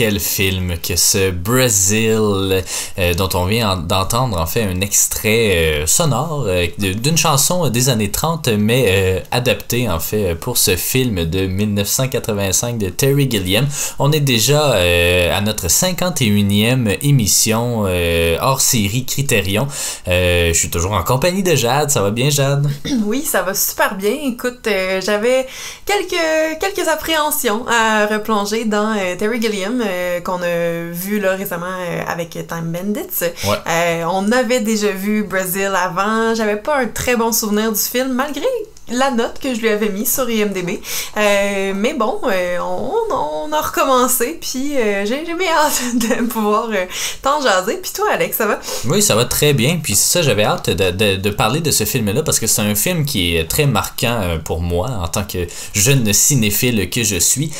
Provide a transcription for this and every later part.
quel film que ce Brazil euh, dont on vient d'entendre en fait un extrait euh, sonore euh, d'une chanson des années 30 mais adapté en fait pour ce film de 1985 de Terry Gilliam. On est déjà à notre 51e émission hors série Criterion. je suis toujours en compagnie de Jade, ça va bien Jade? Oui, ça va super bien. Écoute, j'avais quelques quelques appréhensions à replonger dans Terry Gilliam qu'on a vu là récemment avec Time Bandits. on avait déjà vu Brazil avant. J'avais pas un très bon souvenir du film, malgré la note que je lui avais mise sur IMDB. Euh, mais bon, euh, on, a recommencé, puis euh, j'ai bien hâte de pouvoir t'en jaser. Puis toi, Alex, ça va? Oui, ça va très bien. Puis ça, j'avais hâte de, de, parler de ce film-là parce que c'est un film qui est très marquant pour moi en tant que jeune cinéphile que je suis.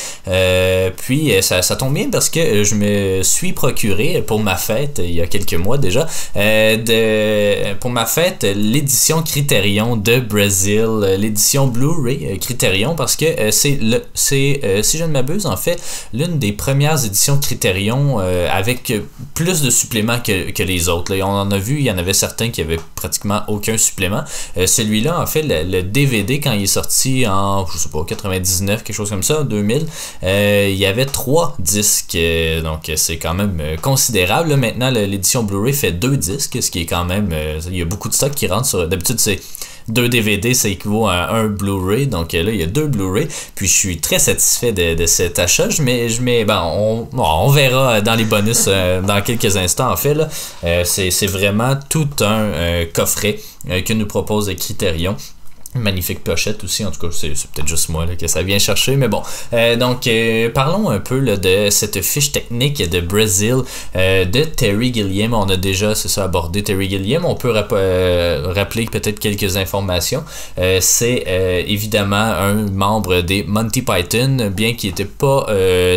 puis ça, ça tombe bien parce que je me suis procuré pour ma fête, il y a quelques mois déjà, de, pour ma fête, l'édition Criterion de Brazil l'édition Blu-ray euh, Criterion parce que euh, c'est le c'est euh, si je ne m'abuse en fait l'une des premières éditions Criterion avec plus de suppléments que, que les autres. on en a vu, il y en avait certains qui avaient pratiquement aucun supplément. Celui-là en fait le, DVD quand il est sorti en je sais pas 99 quelque chose comme ça 2000, il y avait trois disques donc c'est quand même considérable. maintenant l'édition Blu-ray fait deux disques, ce qui est quand même il y a beaucoup de stock qui rentre sur d'habitude c'est deux DVD, ça équivaut à un Blu-ray. Donc euh, là, il y a deux Blu-ray. Puis je suis très satisfait de, de cet achat. Je mets, je mets, ben, on, on verra dans les bonus euh, dans quelques instants. En fait, là, euh, c'est vraiment tout un coffret que nous propose Criterion magnifique pochette aussi, en tout cas, c'est peut-être juste moi que ça vient chercher, mais bon. Euh, donc, euh, parlons un peu là, de cette fiche technique de Brazil euh, de Terry Gilliam. On a déjà, c'est ça, abordé Terry Gilliam. On peut rappeler peut-être quelques informations. c'est évidemment un membre des Monty Python, bien qu'il était pas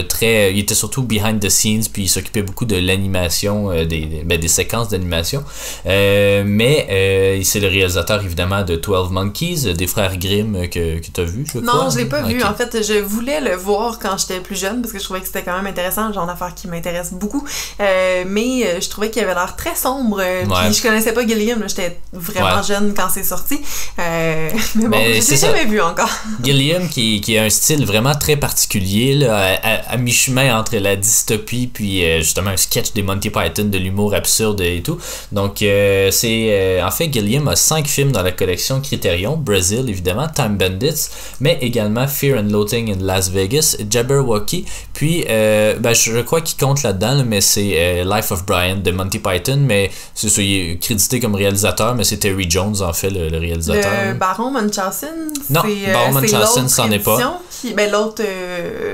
très... Il était surtout behind the scenes, puis il s'occupait beaucoup de l'animation, des, ben, des séquences d'animation. mais c'est le réalisateur, évidemment, de 12 Monkeys, des frères Grimm que, que tu as vu, je Non, je l'ai pas vu. En fait, je voulais le voir quand j'étais plus jeune parce que je trouvais que c'était quand même intéressant, le genre d'affaire qui m'intéresse beaucoup. Euh, mais euh, je trouvais qu'il avait l'air très sombre. Euh, puis je connaissais pas Gilliam, j'étais vraiment jeune quand c'est sorti. mais bon, je l'ai jamais vu encore. Gilliam qui, qui, a un style vraiment très particulier, là, à, mi-chemin entre la dystopie puis justement un sketch des Monty Python de l'humour absurde et tout. Donc, c'est. en fait, Gilliam a cinq films dans la collection Criterion. Brazil, évidemment, Time Bandits, mais également Fear and Loathing in Las Vegas, Jabberwocky, puis euh, ben, je, crois qu'il compte là-dedans, mais c'est euh, Life of Brian de Monty Python, mais c'est ça, il est crédité comme réalisateur, mais c'est Terry Jones en fait le, réalisateur. Le Baron Munchausen Non, euh, Baron Munchausen, c'en est pas. Ben, l'autre.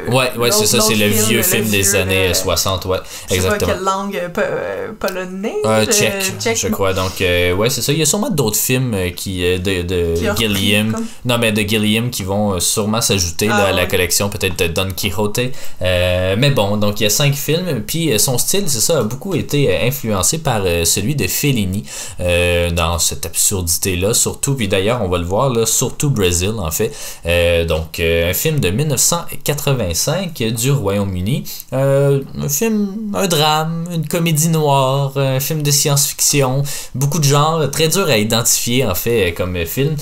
ouais, ouais, c'est ça, c'est le vieux film des années 60, ouais. Exactement. Sais pas quelle langue polonais. tchèque, je crois. Donc, ouais, c'est ça. Il y a sûrement d'autres films qui, de, de Gilliam. Non, mais de Gilliam qui vont euh, sûrement s'ajouter à ah, la collection, peut-être de Don Quixote. Euh, mais bon, donc il y a cinq films. Puis euh, son style, c'est ça, a beaucoup été influencé par celui de Fellini dans cette absurdité-là, surtout. Puis d'ailleurs, on va le voir, là, surtout Brésil, en fait. donc, un film de 1985 du Royaume-Uni. un film, un drame, une comédie noire, un film de science-fiction. Beaucoup de genres, très dur à identifier, en fait, comme film.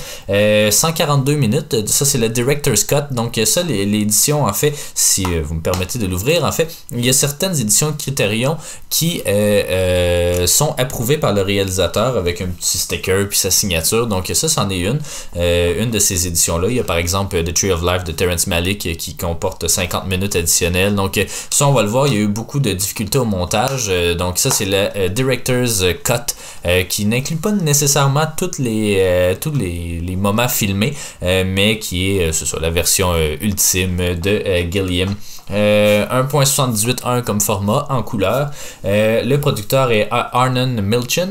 142 euh, minutes, ça c'est le Director's Cut, donc ça l'édition en fait, si euh, vous me permettez de l'ouvrir, en fait, il y a certaines éditions Criterion qui euh, sont approuvées par le réalisateur avec un petit sticker puis sa signature, donc ça c'en est une, une de ces éditions-là. Il y a par exemple The Tree of Life de Terrence Malick qui comporte 50 minutes additionnelles, donc ça on va le voir, il y a eu beaucoup de difficultés au montage, donc ça c'est le Director's Cut qui n'inclut pas nécessairement toutes les, tous les, les filmés, euh, mais qui est, euh, la version euh, ultime de Gilliam. 1.78.1 comme format en couleur. le producteur est Arnon Milchin.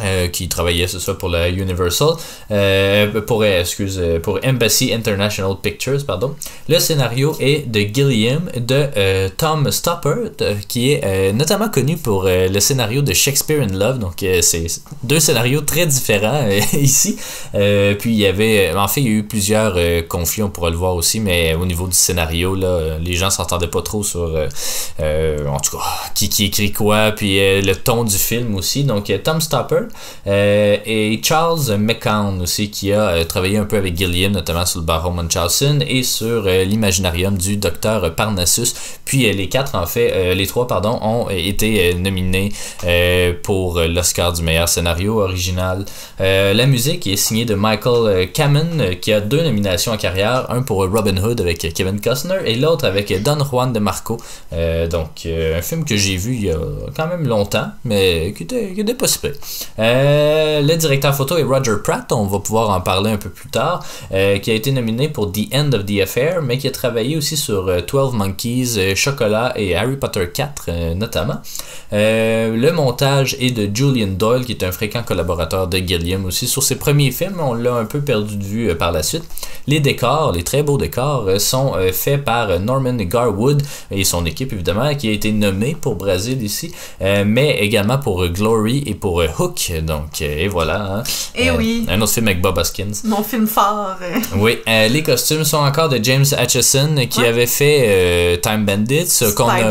Euh, qui travaillait c'est ça pour la Universal. Euh, pour excuse pour Embassy International Pictures pardon. Le scénario est de Gilliam de euh, Tom Stoppard qui est notamment connu pour le scénario de Shakespeare in Love. Donc c'est deux scénarios très différents ici. Puis il y avait en fait il y a eu plusieurs conflits on pourra le voir aussi mais au niveau du scénario là les gens s'entendaient pas trop sur en tout cas qui qui écrit quoi puis le ton du film aussi. Donc Tom Stoppard euh, et Charles McCown aussi, qui a euh, travaillé un peu avec Gilliam, notamment sur le baron Munchausen et sur euh, l'imaginarium du docteur Parnassus. Puis les quatre, en fait, les trois, pardon, ont été nominés pour l'Oscar du meilleur scénario original. la musique est signée de Michael Kamen, qui a deux nominations en carrière, un pour Robin Hood avec Kevin Costner et l'autre avec Don Juan de Marco. donc, un film que j'ai vu il y a quand même longtemps, mais qui était, qui était pas euh, le directeur photo est Roger Pratt, on va pouvoir en parler un peu plus tard, euh, qui a été nominé pour The End of the Affair, mais qui a travaillé aussi sur 12 euh, Monkeys, Chocolat et Harry Potter 4 notamment. le montage est de Julian Doyle, qui est un fréquent collaborateur de Gilliam aussi. Sur ses premiers films, on l'a un peu perdu de vue par la suite. Les décors, les très beaux décors, sont faits par Norman Garwood et son équipe évidemment, qui a été nommé pour Brésil ici, mais également pour Glory et pour Hook donc, euh, et voilà. Hein. Et euh, oui. Un autre film avec Bob Hoskins. Mon film fort. oui, euh, les costumes sont encore de James Atchison qui avait fait Time Bandits, qu'on a,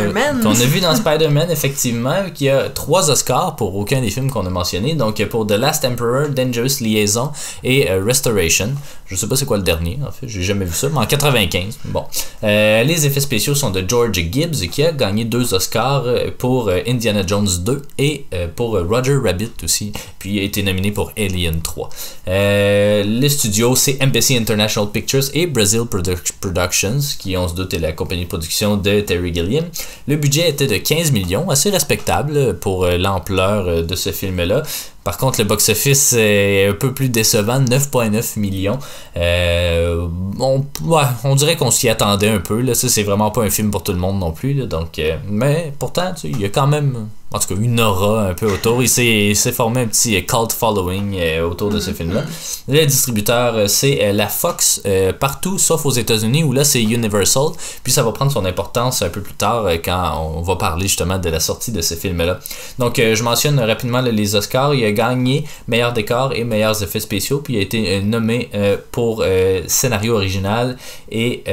qu'on a vu dans Spider-Man, effectivement, qui a trois Oscars pour aucun des films qu'on a mentionnés. Donc, pour The Last Emperor, Dangerous Liaison et Restoration. Je sais pas c'est quoi le dernier, en fait, j'ai jamais vu ça, mais en 95. Bon. les effets spéciaux sont de George Gibbs qui a gagné deux Oscars pour Indiana Jones 2 et pour Roger Rabbit aussi puis a été nominé pour Alien 3. Euh, le studio, c'est Embassy International Pictures et Brazil Productions, qui on se doute est la compagnie de production de Terry Gilliam. Le budget était de 15 millions, assez respectable pour euh, l'ampleur euh, de ce film-là. Par contre, le box-office est un peu plus décevant, 9,9 millions. on, on, dirait qu'on s'y attendait un peu. Là. Ça, c'est vraiment pas un film pour tout le monde non plus. donc, mais pourtant, il y a quand même en tout cas une aura un peu autour. Il s'est formé un petit cult following euh, autour de ce mm-hmm. film-là. Le distributeur, euh, c'est euh, la Fox partout, sauf aux États-Unis où là c'est Universal. Puis ça va prendre son importance un peu plus tard quand on va parler justement de la sortie de ce film-là. Donc je mentionne rapidement les Oscars. Il a gagné meilleur décor et meilleurs effets spéciaux. Puis il a été nommé pour scénario original et...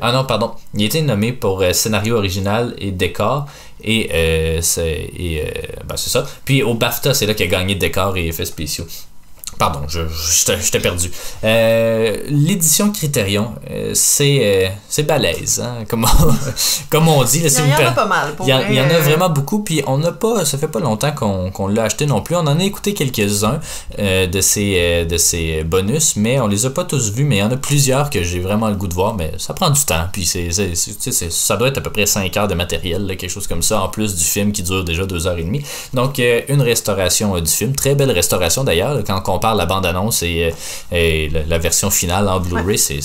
ah non, pardon. Il a été nommé pour scénario original et décor. Et, euh, c'est, et euh, ben, ça. Puis au BAFTA, c'est là qu'il a gagné décor et effets spéciaux. Pardon, je, je, t'ai perdu. Euh, l'édition Criterion, euh, c'est, euh, balèze, hein, comme, on, comme on dit. il y, en a pas mal. il, y, en a vraiment beaucoup, puis on n'a pas, ça fait pas longtemps qu'on, qu'on l'a acheté non plus. On en a écouté quelques-uns de, ces, de ces bonus, mais on les a pas tous vus, mais il y en a plusieurs que j'ai vraiment le goût de voir, mais ça prend du temps, puis c'est, c'est, ça doit être à peu près 5 heures de matériel, quelque chose comme ça, en plus du film qui dure déjà 2 heures et demie. Donc, une restauration du film, très belle restauration d'ailleurs, quand on la bande-annonce et, euh, la, version finale en Blu-ray, c'est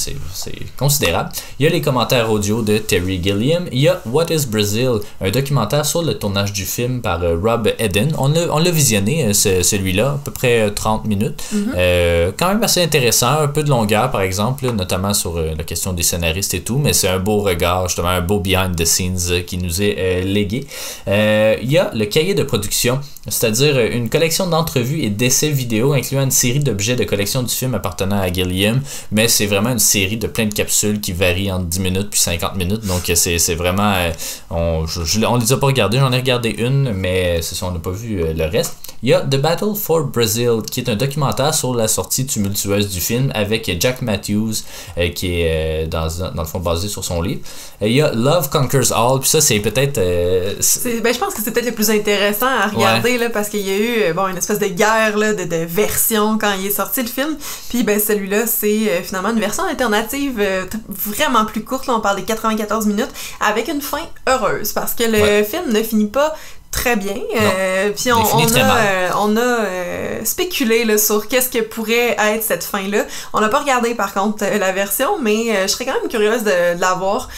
considérable. Il y a les commentaires audio de Terry Gilliam. Il y a What is Brazil, un documentaire sur le tournage du film par euh, Rob Eden. On l'a visionné, euh, celui-là, à peu près 30 minutes. Mm-hmm. quand même assez intéressant, un peu de longueur par exemple, notamment sur la question des scénaristes et tout, mais c'est un beau regard, justement un beau behind the scenes qui nous est légué. il y a le cahier de production, c'est-à-dire une collection d'entrevues et d'essais vidéo incluant une série d'objets de collection du film appartenant à Gilliam, mais c'est vraiment une série de plein de capsules qui varient entre 10 minutes puis 50 minutes. Donc c'est vraiment. Euh, on, je, on les a pas regardées, j'en ai regardé une, mais c'est ça, on n'a pas vu euh, le reste. Il y a The Battle for Brazil, qui est un documentaire sur la sortie tumultueuse du film avec Jack Matthews, euh, qui est dans, dans, le fond basé sur son livre. il y a Love Conquers All, puis ça c'est peut-être. Ben, je pense que c'est peut-être le plus intéressant à regarder là, parce qu'il y a eu bon, une espèce de guerre là, de, de versions quand il est sorti le film. Puis ben celui-là, c'est euh, finalement une version alternative euh, vraiment plus courte, là, on parle de 94 minutes, avec une fin heureuse parce que le film ne finit pas très bien. Euh, puis on, on, a, on, a, spéculé là, sur qu'est-ce que pourrait être cette fin-là. On n'a pas regardé par contre la version, mais je serais quand même curieuse de, de la voir,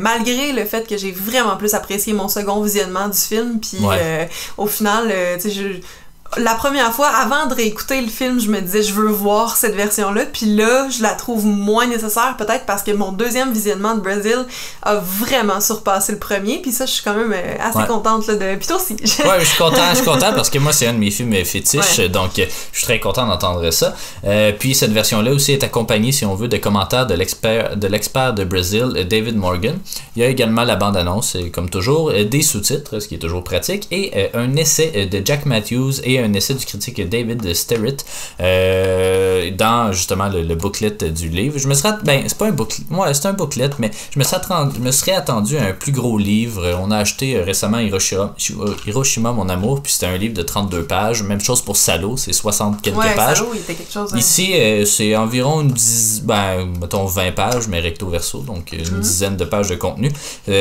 malgré le fait que j'ai vraiment plus apprécié mon second visionnement du film. Puis au final, tu sais, je la première fois, avant de réécouter le film, je me disais, je veux voir cette version-là. Puis là, je la trouve moins nécessaire, peut-être parce que mon deuxième visionnement de Brazil a vraiment surpassé le premier. Puis ça, je suis quand même euh, assez contente là, de. Puis toi aussi. ouais, je suis content, je suis content parce que moi, c'est un de mes films fétiches. Donc, euh, je suis très content d'entendre ça. Euh, puis cette version-là aussi est accompagnée, si on veut, de commentaires de l'expert de, l'expert de Brazil, David Morgan. Il y a également la bande-annonce, comme toujours, des sous-titres, ce qui est toujours pratique, et un essai de Jack Matthews et un essai du critique David Sterritt euh, dans justement le, booklet du livre. Je me serais. Ben, c'est pas un booklet. Ouais, c'est un booklet, mais je me, serais attendu, me serais attendu à un plus gros livre. On a acheté euh, récemment Hiroshima, Hiroshima Mon Amour, puis c'était un livre de 32 pages. Même chose pour Salo, c'est 60 quelques ouais, pages. Salo, il était quelque chose, hein. Ici, euh, c'est environ une dizaine, ben, mettons 20 pages, mais recto verso, donc une mhm. dizaine de pages de contenu.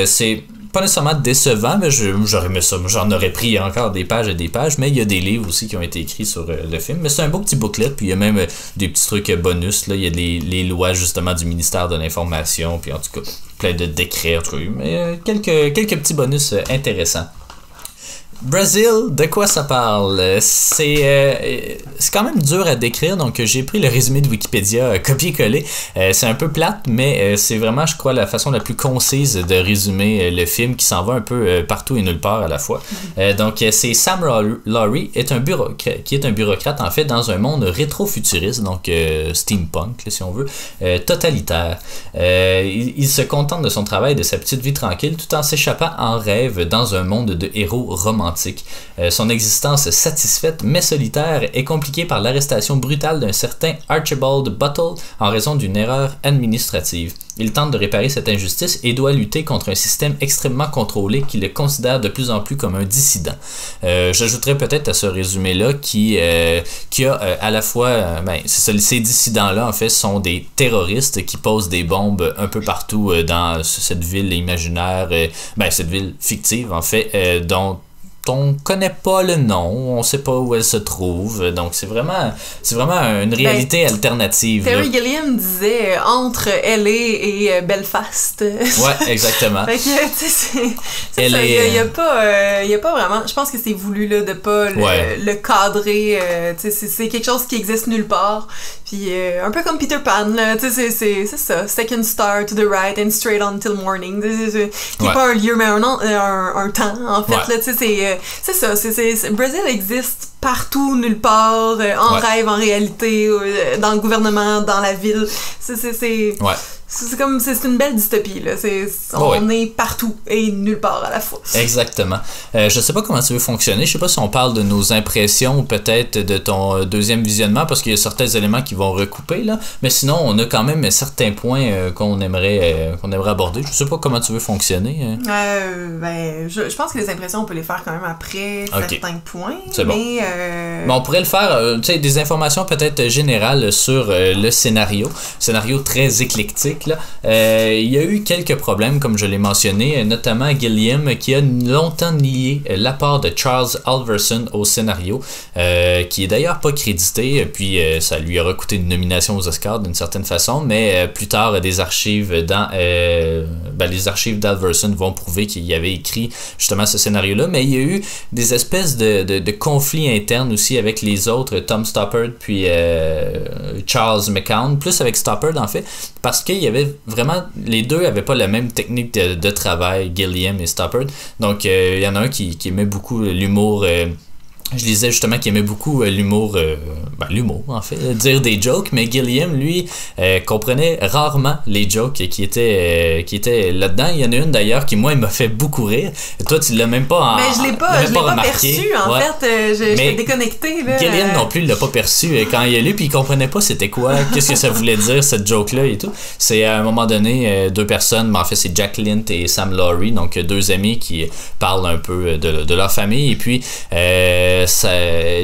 c'est pas nécessairement décevant, mais j'aurais ça. J'en aurais pris encore des pages et des pages, mais il y a des livres aussi qui ont été écrits sur euh, le film. Mais c'est un beau petit booklet, puis il y a même euh, des petits trucs euh, bonus. Là. Il y a les, lois justement du ministère de l'Information, puis en tout cas, plein de décrets, trucs. Mais quelques petits bonus intéressants. Brazil, de quoi ça parle? C'est euh, c'est quand même dur à décrire, donc j'ai pris le résumé de Wikipédia euh, copier-coller. Euh, c'est un peu plate, mais c'est vraiment, je crois, la façon la plus concise de résumer le film qui s'en va un peu partout et nulle part à la fois. donc c'est Sam Laurie est un bureau qui est un bureaucrate en fait dans un monde rétro-futuriste, donc steampunk si on veut, totalitaire. Il, il, se contente de son travail, de sa petite vie tranquille, tout en s'échappant en rêve dans un monde de héros romantiques euh, son existence satisfaite mais solitaire est compliquée par l'arrestation brutale d'un certain Archibald Buttle en raison d'une erreur administrative. Il tente de réparer cette injustice et doit lutter contre un système extrêmement contrôlé qui le considère de plus en plus comme un dissident. Euh, j'ajouterais peut-être à ce résumé-là qui, euh, qui a à la fois, ben, ces dissidents-là en fait sont des terroristes qui posent des bombes un peu partout dans cette ville imaginaire, ben, cette ville fictive en fait, dont on connaît pas le nom, on sait pas où elle se trouve, donc c'est vraiment, c'est vraiment une réalité ben, alternative. Terry Gilliam disait euh, entre LA et euh, Belfast. Ouais, exactement. fait que, il y, a, pas, euh, y a pas vraiment, je pense que c'est voulu là de pas le, cadrer, c'est quelque chose qui existe nulle part. Puis un peu comme Peter Pan, c'est ça, second star to the right and straight on till morning. Qui pas un lieu mais un, un, un temps en fait tu sais c'est c'est ça, c'est, Brésil existe partout, nulle part, euh, en rêve, en réalité, euh, dans le gouvernement, dans la ville. C'est, c'est, ouais. C'est comme c'est une belle dystopie là. C'est on est partout et nulle part à la fois. Exactement. Euh, je sais pas comment ça veut fonctionner. Je sais pas si on parle de nos impressions ou peut-être de ton euh, deuxième visionnement parce qu'il y a certains éléments qui vont recouper là. Mais sinon, on a quand même certains points euh, qu'on aimerait qu'on aimerait aborder. Je sais pas comment tu veux fonctionner. Euh, ben, je, je, pense que les impressions on peut les faire quand même après certains points. C'est bon. Mais, on pourrait le faire. tu sais, des informations peut-être générales sur le scénario. Scénario très éclectique. Euh, il y a eu quelques problèmes, comme je l'ai mentionné, notamment Gilliam qui a longtemps nié l'apport de Charles Alverson au scénario, euh, qui est d'ailleurs pas crédité, puis euh, ça lui aura coûté une nomination aux Oscars d'une certaine façon, mais plus tard, des archives dans ben, les archives d'Alverson vont prouver qu'il y avait écrit justement ce scénario-là, mais il y a eu des espèces de, de, conflits internes aussi avec les autres, Tom Stoppard puis Charles McCown, plus avec Stoppard en fait, parce qu'il y avait vraiment. Les deux avaient pas la même technique de, travail, Gilliam et Stoppard. Donc, euh, il y en a un qui, qui aimait beaucoup l'humour. Euh, je disais justement qu'il aimait beaucoup euh, l'humour, euh, ben, l'humour en fait, dire des jokes, mais Gilliam, lui, euh, comprenait rarement les jokes qui étaient, qui étaient là-dedans. Il y en a une d'ailleurs qui, moi, il m'a fait beaucoup rire. toi, tu l'as même pas en, Mais je l'ai pas, je l'ai pas, perçu, en fait. je, je déconnecté. Là. Gilliam non plus, il l'a pas perçu quand il est lu, puis il comprenait pas c'était quoi, qu'est-ce que ça voulait dire, cette joke-là et tout. C'est à un moment donné, deux personnes, mais en fait, c'est Jack Lint et Sam Laurie, donc deux amis qui parlent un peu de, de leur famille, et puis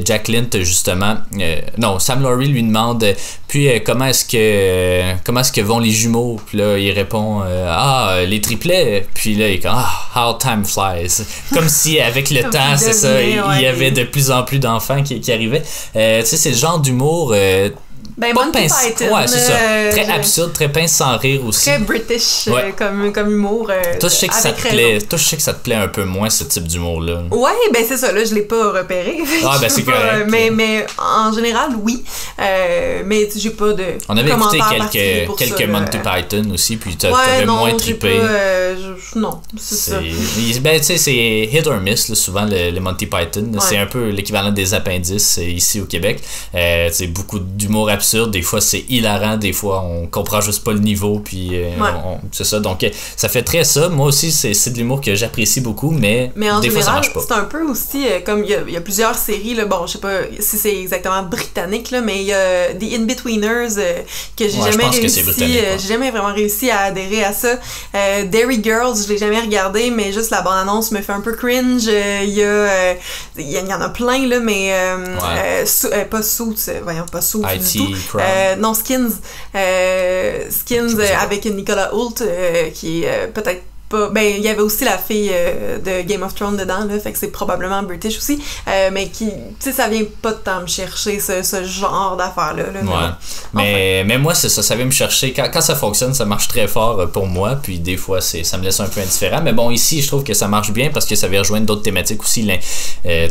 Jack Lint justement euh, non Sam Laurie lui demande puis euh, comment est-ce que comment est-ce que vont les jumeaux? Puis là il répond euh, ah les triplets puis là il comme ah how time flies comme si avec le temps c'est ça il y avait de plus en plus d'enfants qui, qui arrivaient. Tu sais c'est le genre d'humour Ben, Monty Python. Ouais, c'est ça. Très absurde, très pince sans rire aussi. Très British comme, comme humour. toi, je sais que ça te plaît. Toi, je sais que ça te plaît un peu moins ce type d'humour-là. Ouais, ben c'est ça. Là, je l'ai pas repéré. Ah, ben c'est correct. mais, mais en général, oui. mais j'ai pas de. On avait écouté quelques, quelques Monty Python aussi, puis t'avais moins trippé. non, c'est ça. Ben, tu sais, c'est hit or miss, souvent, les Monty Python. C'est un peu l'équivalent des appendices ici au Québec. c'est beaucoup d'humour absurde. Des fois, c'est hilarant. Des fois, on comprend juste pas le niveau. Puis, c'est ça. Donc, ça fait très ça. Moi aussi, c'est de l'humour que j'apprécie beaucoup, mais, mais en des général, fois, ça marche pas. C'est un peu aussi, comme il y, a plusieurs séries, là, bon, je sais pas si c'est exactement britannique, là, mais il y a The In-Betweeners que j'ai jamais réussi. j'ai jamais vraiment réussi à adhérer à ça. Dairy Girls, je l'ai jamais regardé, mais juste la bande-annonce me fait un peu cringe. Il y a. Il y, en a plein, là, mais. pas Suits, voyons, pas tout. Non, Skins. Skins avec Nicolas Hoult, qui est peut-être ben il y avait aussi la fille euh, de Game of Thrones dedans là fait que c'est probablement british aussi euh, mais qui tu sais ça vient pas de temps me chercher ce, ce genre d'affaires là, ouais. mais mais moi c'est ça ça vient me chercher. Quand, quand, ça fonctionne ça marche très fort euh, pour moi puis des fois c'est ça me laisse un peu indifférent. Mais bon ici je trouve que ça marche bien parce que ça vient rejoindre d'autres thématiques aussi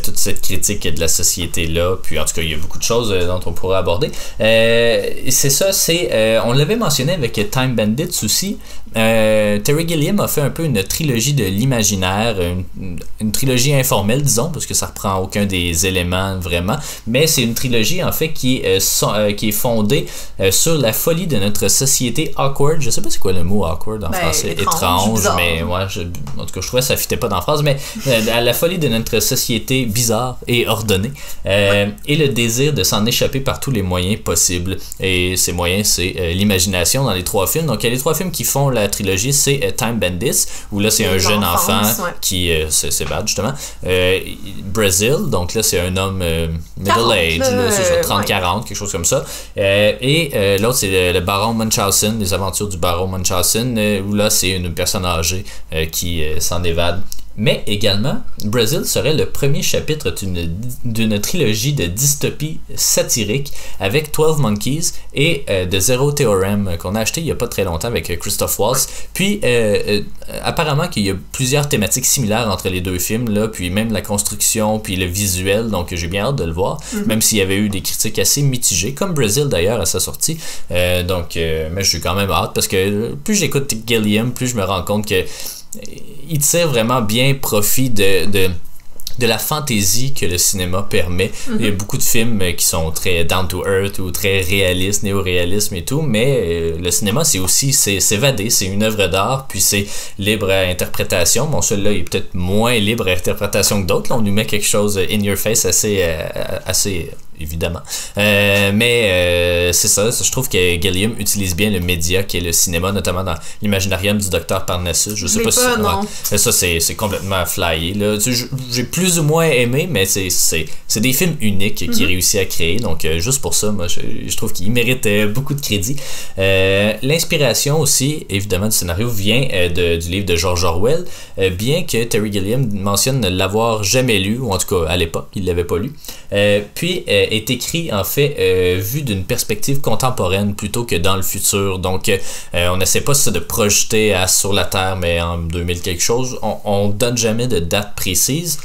toute cette critique de la société là puis en tout cas il y a beaucoup de choses dont on pourrait aborder. C'est ça c'est on l'avait mentionné avec Time Bandits aussi Terry Gilliam a fait un peu une trilogie de l'imaginaire, une, trilogie informelle, disons, parce que ça reprend aucun des éléments vraiment, mais c'est une trilogie en fait qui est, euh, euh, qui est fondée euh, sur la folie de notre société awkward. Je sais pas c'est quoi le mot awkward en ben, français, étrange, mais ouais, je, en tout cas je trouvais que ça fitait pas dans phrase, mais la folie de notre société bizarre et ordonnée et le désir de s'en échapper par tous les moyens possibles. Et ces moyens, c'est l'imagination dans les trois films. Donc il y a les trois films qui font la trilogie, c'est Time Bandit où là, c'est un jeune enfant qui euh, s'évade, justement. Euh, Brazil, donc là, c'est un homme euh, middle age, 30-40, quelque chose comme ça. et l'autre, c'est le, baron Munchausen, les aventures du baron Munchausen, où là, c'est une personne âgée qui s'en évade mais également, Brazil serait le premier chapitre d'une trilogie de dystopie satirique avec 12 Monkeys et euh, The Zero Theorem qu'on a acheté il n'y a pas très longtemps avec euh, Christophe Waltz. Puis, euh, apparemment qu'il y a plusieurs thématiques similaires entre les deux films, là, puis même la construction, puis le visuel, donc j'ai bien hâte de le voir, mm-hmm. même s'il y avait eu des critiques assez mitigées, comme Brazil d'ailleurs à sa sortie. donc, mais je suis quand même hâte parce que plus j'écoute Gilliam, plus je me rends compte que il tire vraiment bien profit de, de de la fantaisie que le cinéma permet. Il y a mhm. beaucoup de films euh, qui sont très down to earth ou très réalistes, néo-réalisme et tout, mais euh, le cinéma, c'est aussi s'évader, c'est une œuvre d'art, puis c'est libre à interprétation. Bon, celui-là, il est peut-être moins libre à interprétation que d'autres. On nous met quelque chose in your face assez, euh, assez évidemment. Euh, mais euh, c'est ça, je trouve que Gilliam utilise bien le média qui est le cinéma, notamment dans l'imaginarium du docteur Parnassus. Je sais pas, si. ça, c'est complètement flyé. J'ai plus ou moins aimé, mais c'est des films uniques qu'il mm réussit à créer. Donc, euh, juste pour ça, moi, je, trouve qu'il mérite beaucoup de crédit. L'inspiration aussi, évidemment, du scénario vient de, du livre de George Orwell, bien que Terry Gilliam mentionne ne l'avoir jamais lu, ou en tout cas à l'époque, il l'avait pas lu. puis, est écrit en fait euh, vu d'une perspective contemporaine plutôt que dans le futur. Donc euh, on n'essaie pas de projeter à sur la Terre mais en 2000 quelque chose. On, on donne jamais de date précise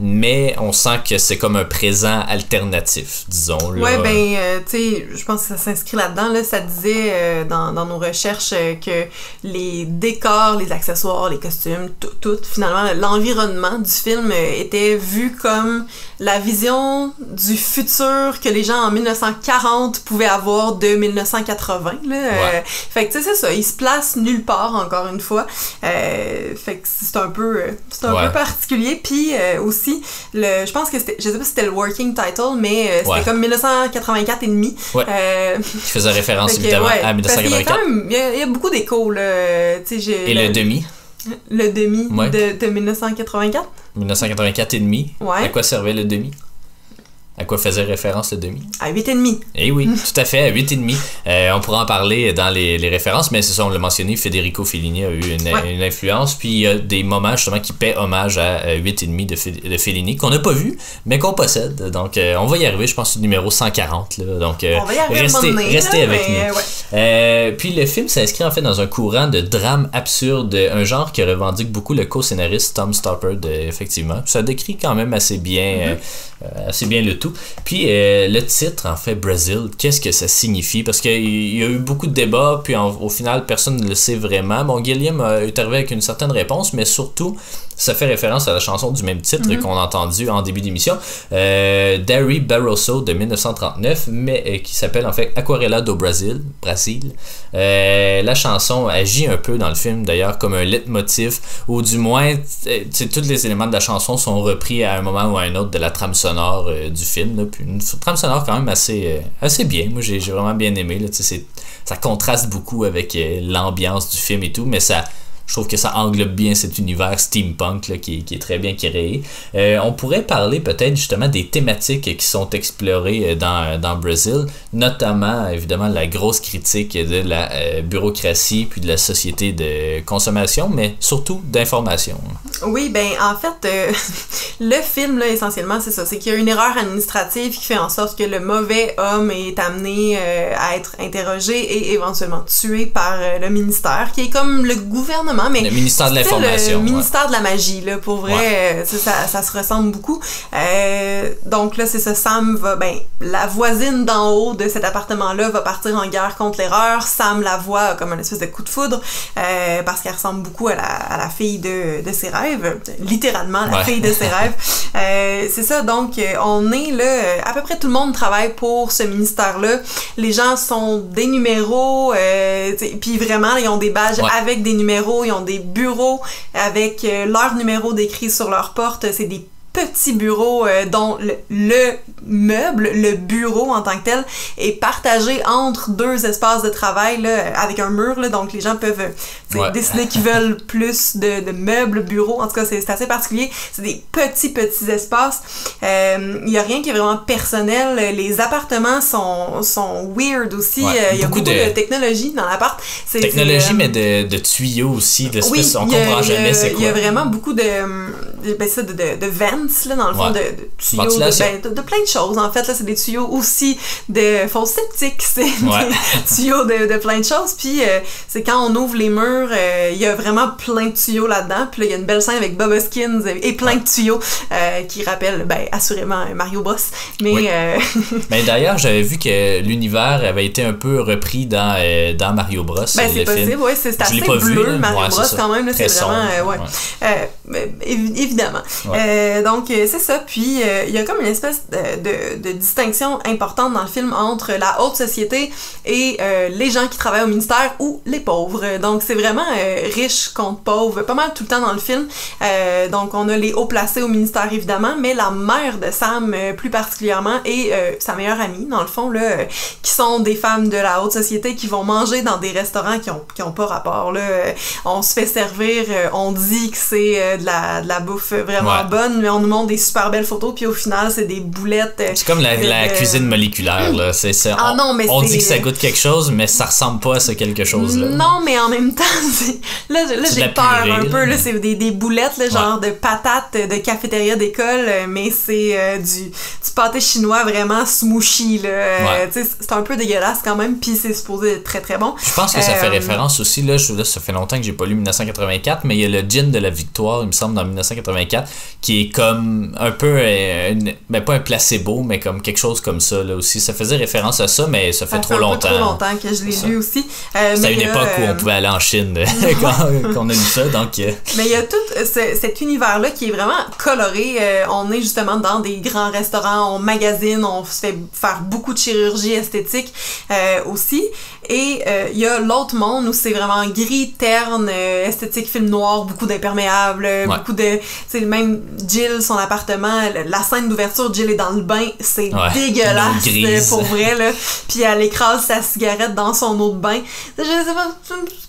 mais on sent que c'est comme un présent alternatif, disons. Là. Ouais, ben, euh, tu sais, je pense que ça s'inscrit là-dedans. Là, ça disait euh, dans, dans, nos recherches euh, que les décors, les accessoires, les costumes, tout, tout finalement, l'environnement du film était vu comme la vision du futur que les gens en 1940 pouvaient avoir de 1980. Là. fait que, tu sais, c'est ça, il se place nulle part, encore une fois. fait que c'est un peu, c'est un peu particulier. Puis aussi, le, je pense que c'était, je sais pas si c'était le working title, mais euh, c'était comme 1984 et demi. Ouais. Euh, je faisais référence évidemment à 1984. Il y, a, il y a beaucoup d'échos, là. Et le, demi? Le demi de, de 1984 1984 et demi. Ouais. À quoi servait le demi? À quoi faisait référence le demi? À 8,5. Eh oui, tout à fait, à 8,5. Euh, on pourra en parler dans les, les références, mais c'est ça, on l'a mentionné, Federico Fellini a eu une, une, influence. Puis il y a des moments justement qui paient hommage à 8,5 de, de Fellini, qu'on n'a pas vu, mais qu'on possède. Donc euh, on va y arriver, je pense, au numéro 140. Là. Donc euh, on va y arriver restez, restez avec nous. Ouais. puis le film s'inscrit en fait dans un courant de drame absurde, un genre qui revendique beaucoup le co-scénariste Tom Stoppard, effectivement. Ça décrit quand même assez bien, mm-hmm. assez bien le Puis euh, le titre, en fait, Brazil, qu'est-ce que ça signifie? Parce qu'il y a eu beaucoup de débats, puis au final, personne ne le sait vraiment. Bon, Gilliam est arrivé avec une certaine réponse, mais surtout, ça fait référence à la chanson du même titre mm-hmm. qu'on a entendu en début d'émission, euh, Barroso Barroso de 1939, mais euh, qui s'appelle en fait Aquarela do Brasil, Brasil. Euh, la chanson agit un peu dans le film d'ailleurs comme un leitmotiv, ou du moins, tous les éléments de la chanson sont repris à un moment ou à un autre de la trame sonore du film. Puis une trame sonore quand même assez, assez bien. Moi j'ai vraiment bien aimé. Là, ça contraste beaucoup avec l'ambiance du film et tout, mais ça je trouve que ça englobe bien cet univers steampunk là, qui, est très bien créé. Euh, on pourrait parler peut-être justement des thématiques qui sont explorées euh, dans, dans Brazil, notamment évidemment la grosse critique de la euh, bureaucratie puis de la société de consommation, mais surtout d'information. Oui, ben en fait, le film là, essentiellement c'est ça, c'est qu'il y a une erreur administrative qui fait en sorte que le mauvais homme est amené à être interrogé et éventuellement tué par le ministère, qui est comme le gouvernement mais le ministère de l'information. Le ministère de la magie, là, pour vrai, euh, ça, ça, se ressemble beaucoup. Euh, donc là, c'est ça, Sam va, ben, la voisine d'en haut de cet appartement-là va partir en guerre contre l'erreur. Sam la voit comme un espèce de coup de foudre euh, parce qu'elle ressemble beaucoup à la, à la fille de, de, ses rêves, littéralement la fille de ses rêves. c'est ça, donc on est là, à peu près tout le monde travaille pour ce ministère-là. Les gens sont des numéros, puis vraiment, ils ont des badges avec des numéros ils ont des bureaux avec euh, leur numéro décrit sur leur porte. C'est des petits bureaux euh, dont le, meuble, le bureau en tant que tel, est partagé entre deux espaces de travail là, avec un mur. Là, donc les gens peuvent euh, décider qu'ils veulent plus de, de, meubles, bureaux. En tout cas, c'est assez particulier. C'est des petits, petits espaces. Il euh, n'y a rien qui est vraiment personnel. Les appartements sont, sont weird aussi. Il y a beaucoup, de, technologie dans l'appart. Technologie, mais de, de, tuyaux aussi. De oui, on comprend jamais c'est quoi. Il y a vraiment beaucoup de, ben, ça, de, de, de là, dans le fond, de, de, tuyaux, ben, de, de, plein de choses. En fait, là, c'est des tuyaux aussi de faux sceptiques, c'est des tuyaux de, plein de choses. Puis, euh, c'est quand on ouvre les murs, euh, il y a vraiment plein de tuyaux là-dedans. Puis là, il y a une belle scène avec Bob Hoskins et plein de tuyaux euh, qui rappellent, ben, assurément Mario Bros. Mais, ben, d'ailleurs, j'avais vu que l'univers avait été un peu repris dans, dans Mario Bros. Ben, c'est possible, ouais, c'est assez bleu, Mario Bros, quand même. C'est vraiment, ouais. évidemment. donc, donc, c'est ça. Puis, euh, il y a comme une espèce de, de, distinction importante dans le film entre la haute société et euh, les gens qui travaillent au ministère ou les pauvres. Donc, c'est vraiment riche contre pauvre, pas mal tout le temps dans le film. donc, on a les hauts placés au ministère, évidemment, mais la mère de Sam, plus particulièrement, et sa meilleure amie, dans le fond, là, qui sont des femmes de la haute société qui vont manger dans des restaurants qui ont, qui ont pas rapport. Là. On se fait servir, on dit que c'est de, la, de la bouffe vraiment bonne, mais on nous montre des super belles photos, puis au final, c'est des boulettes. Euh, c'est comme la, la cuisine moléculaire, là. C'est, ça. Ah, on, non, mais on dit que ça goûte quelque chose, mais ça ressemble pas à ce quelque chose-là. Non, mais en même temps, là, là j'ai peur un peu. Là, c'est des, des boulettes, là, genre de patates de cafétéria d'école, euh, mais c'est euh, du, du pâté chinois vraiment smooshy. Là. c'est un peu dégueulasse quand même, puis c'est supposé être très très bon. Je pense que ça fait référence aussi, là, je, là, ça fait longtemps que j'ai pas lu 1984, mais il y a le gin de la victoire, il me semble, dans 1984, qui est comme un peu, euh, ben pas un placebo, mais comme quelque chose comme ça là aussi. Ça faisait référence à ça, mais ça fait trop longtemps. Ça fait trop longtemps que je l'ai lu aussi. Euh, C'était à une époque où on euh, pouvait aller en Chine quand, on a lu ça, donc. Mais il y a tout cet univers-là qui est vraiment coloré. on est justement dans des grands restaurants, on magasine, on se fait faire beaucoup de chirurgie esthétique aussi. Et il y a l'autre monde où c'est vraiment gris, terne, esthétique, film noir, beaucoup d'imperméables, beaucoup de c'est même Jill, son appartement, la scène d'ouverture, Jill est dans le bain, c'est dégueulasse pour vrai là. Puis elle écrase sa cigarette dans son eau de bain. C'est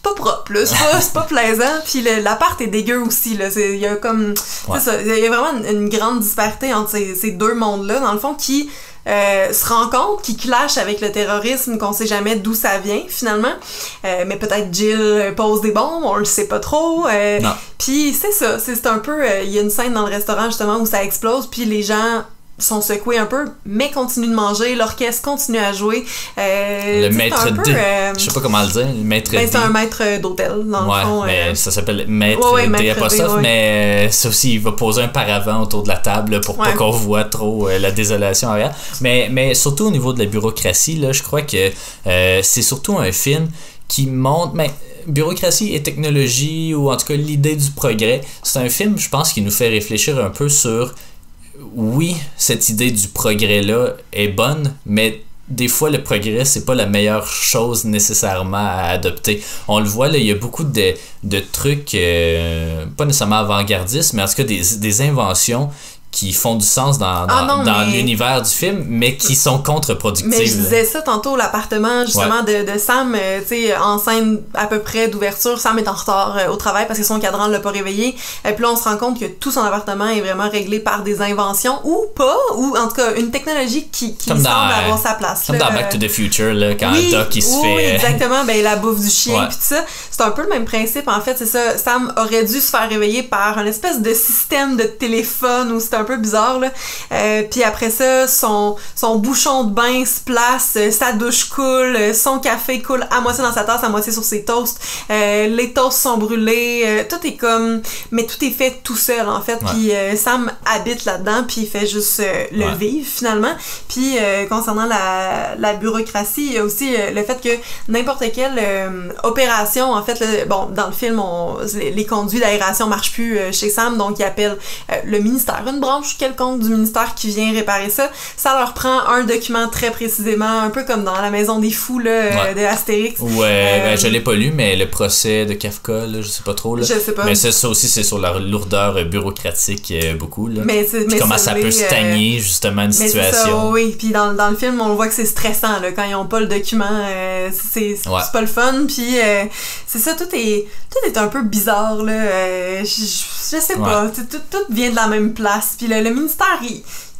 pas propre, c'est pas, pas plaisant. Puis l'appart est dégueu aussi là. Il y a comme, c'est ça, il y a vraiment une, grande disparité entre ces, ces deux mondes là dans le fond qui euh, se rend compte qu'il clash avec le terrorisme, qu'on sait jamais d'où ça vient finalement. Euh, mais peut-être Jill pose des bombes, on le sait pas trop. Euh, puis c'est ça, c'est un peu, il y a une scène dans le restaurant justement où ça explose, puis les gens sont secoués un peu, mais continuent de manger, l'orchestre continue à jouer. Euh, le maître d euh, je sais pas comment le dire, le maître ben, C'est un maître d'hôtel, dans ouais, le fond. mais ça s'appelle maître ouais, D, mais ça aussi, il va poser un paravent autour de la table pour pas qu'on voit trop la désolation arrière. Mais, mais surtout au niveau de la bureaucratie, là, je crois que c'est surtout un film qui montre... Mais, bureaucratie et technologie, ou en tout cas l'idée du progrès, c'est un film, je pense, qui nous fait réfléchir un peu sur oui, cette idée du progrès-là est bonne, mais des fois, le progrès, c'est pas la meilleure chose nécessairement à adopter. On le voit, là, il y a beaucoup de, de trucs, euh, pas nécessairement avant-gardistes, mais en tout cas des, des inventions qui font du sens dans, ah dans, l'univers du film, mais qui sont contre-productives. Mais je disais ça tantôt, l'appartement justement de, de, Sam, euh, tu sais, en scène à peu près d'ouverture, Sam est en retard euh, au travail parce que son cadran l'a pas réveillé. Et puis là, on se rend compte que tout son appartement est vraiment réglé par des inventions ou pas, ou en tout cas une technologie qui, qui semble avoir sa place. Comme dans Back to the Future, là, quand Doc il se oui, fait. exactement, ben la bouffe du chien, puis tout ça. C'est un peu le même principe en fait, c'est ça. Sam aurait dû se faire réveiller par un espèce de système de téléphone où c'est un peu bizarre, là. Euh, puis après ça, son, son bouchon de bain se place, euh, sa douche coule, euh, son café coule à moitié dans sa tasse, à moitié sur ses toasts. les toasts sont brûlés, tout est comme... Mais tout est fait tout seul, en fait. Puis Sam habite là-dedans, puis il fait juste le vivre, finalement. Puis concernant la, la bureaucratie, il y a aussi le fait que n'importe quelle opération, en fait, bon, dans le film, on, les, les conduits d'aération marchent plus chez Sam, donc il appelle le ministère, une branche quelconque du ministère qui vient réparer ça, ça leur prend un document très précisément, un peu comme dans la maison des fous là, euh, de Astérix. Ouais, ben, euh, je l'ai pas lu, mais le procès de Kafka, là, je sais pas trop. Là. Je sais pas. Mais ça, aussi, c'est sur la lourdeur bureaucratique euh, beaucoup. Là. Mais, mais comment ça peut stagner justement une mais situation. Ça, oui, puis dans, dans le film, on voit que c'est stressant là, quand ils ont pas le document, c'est pas le fun. Puis c'est ça, tout est, tout est un peu bizarre. Là, je, je sais pas, tout, tout, vient de la même place. Puis le, ministère,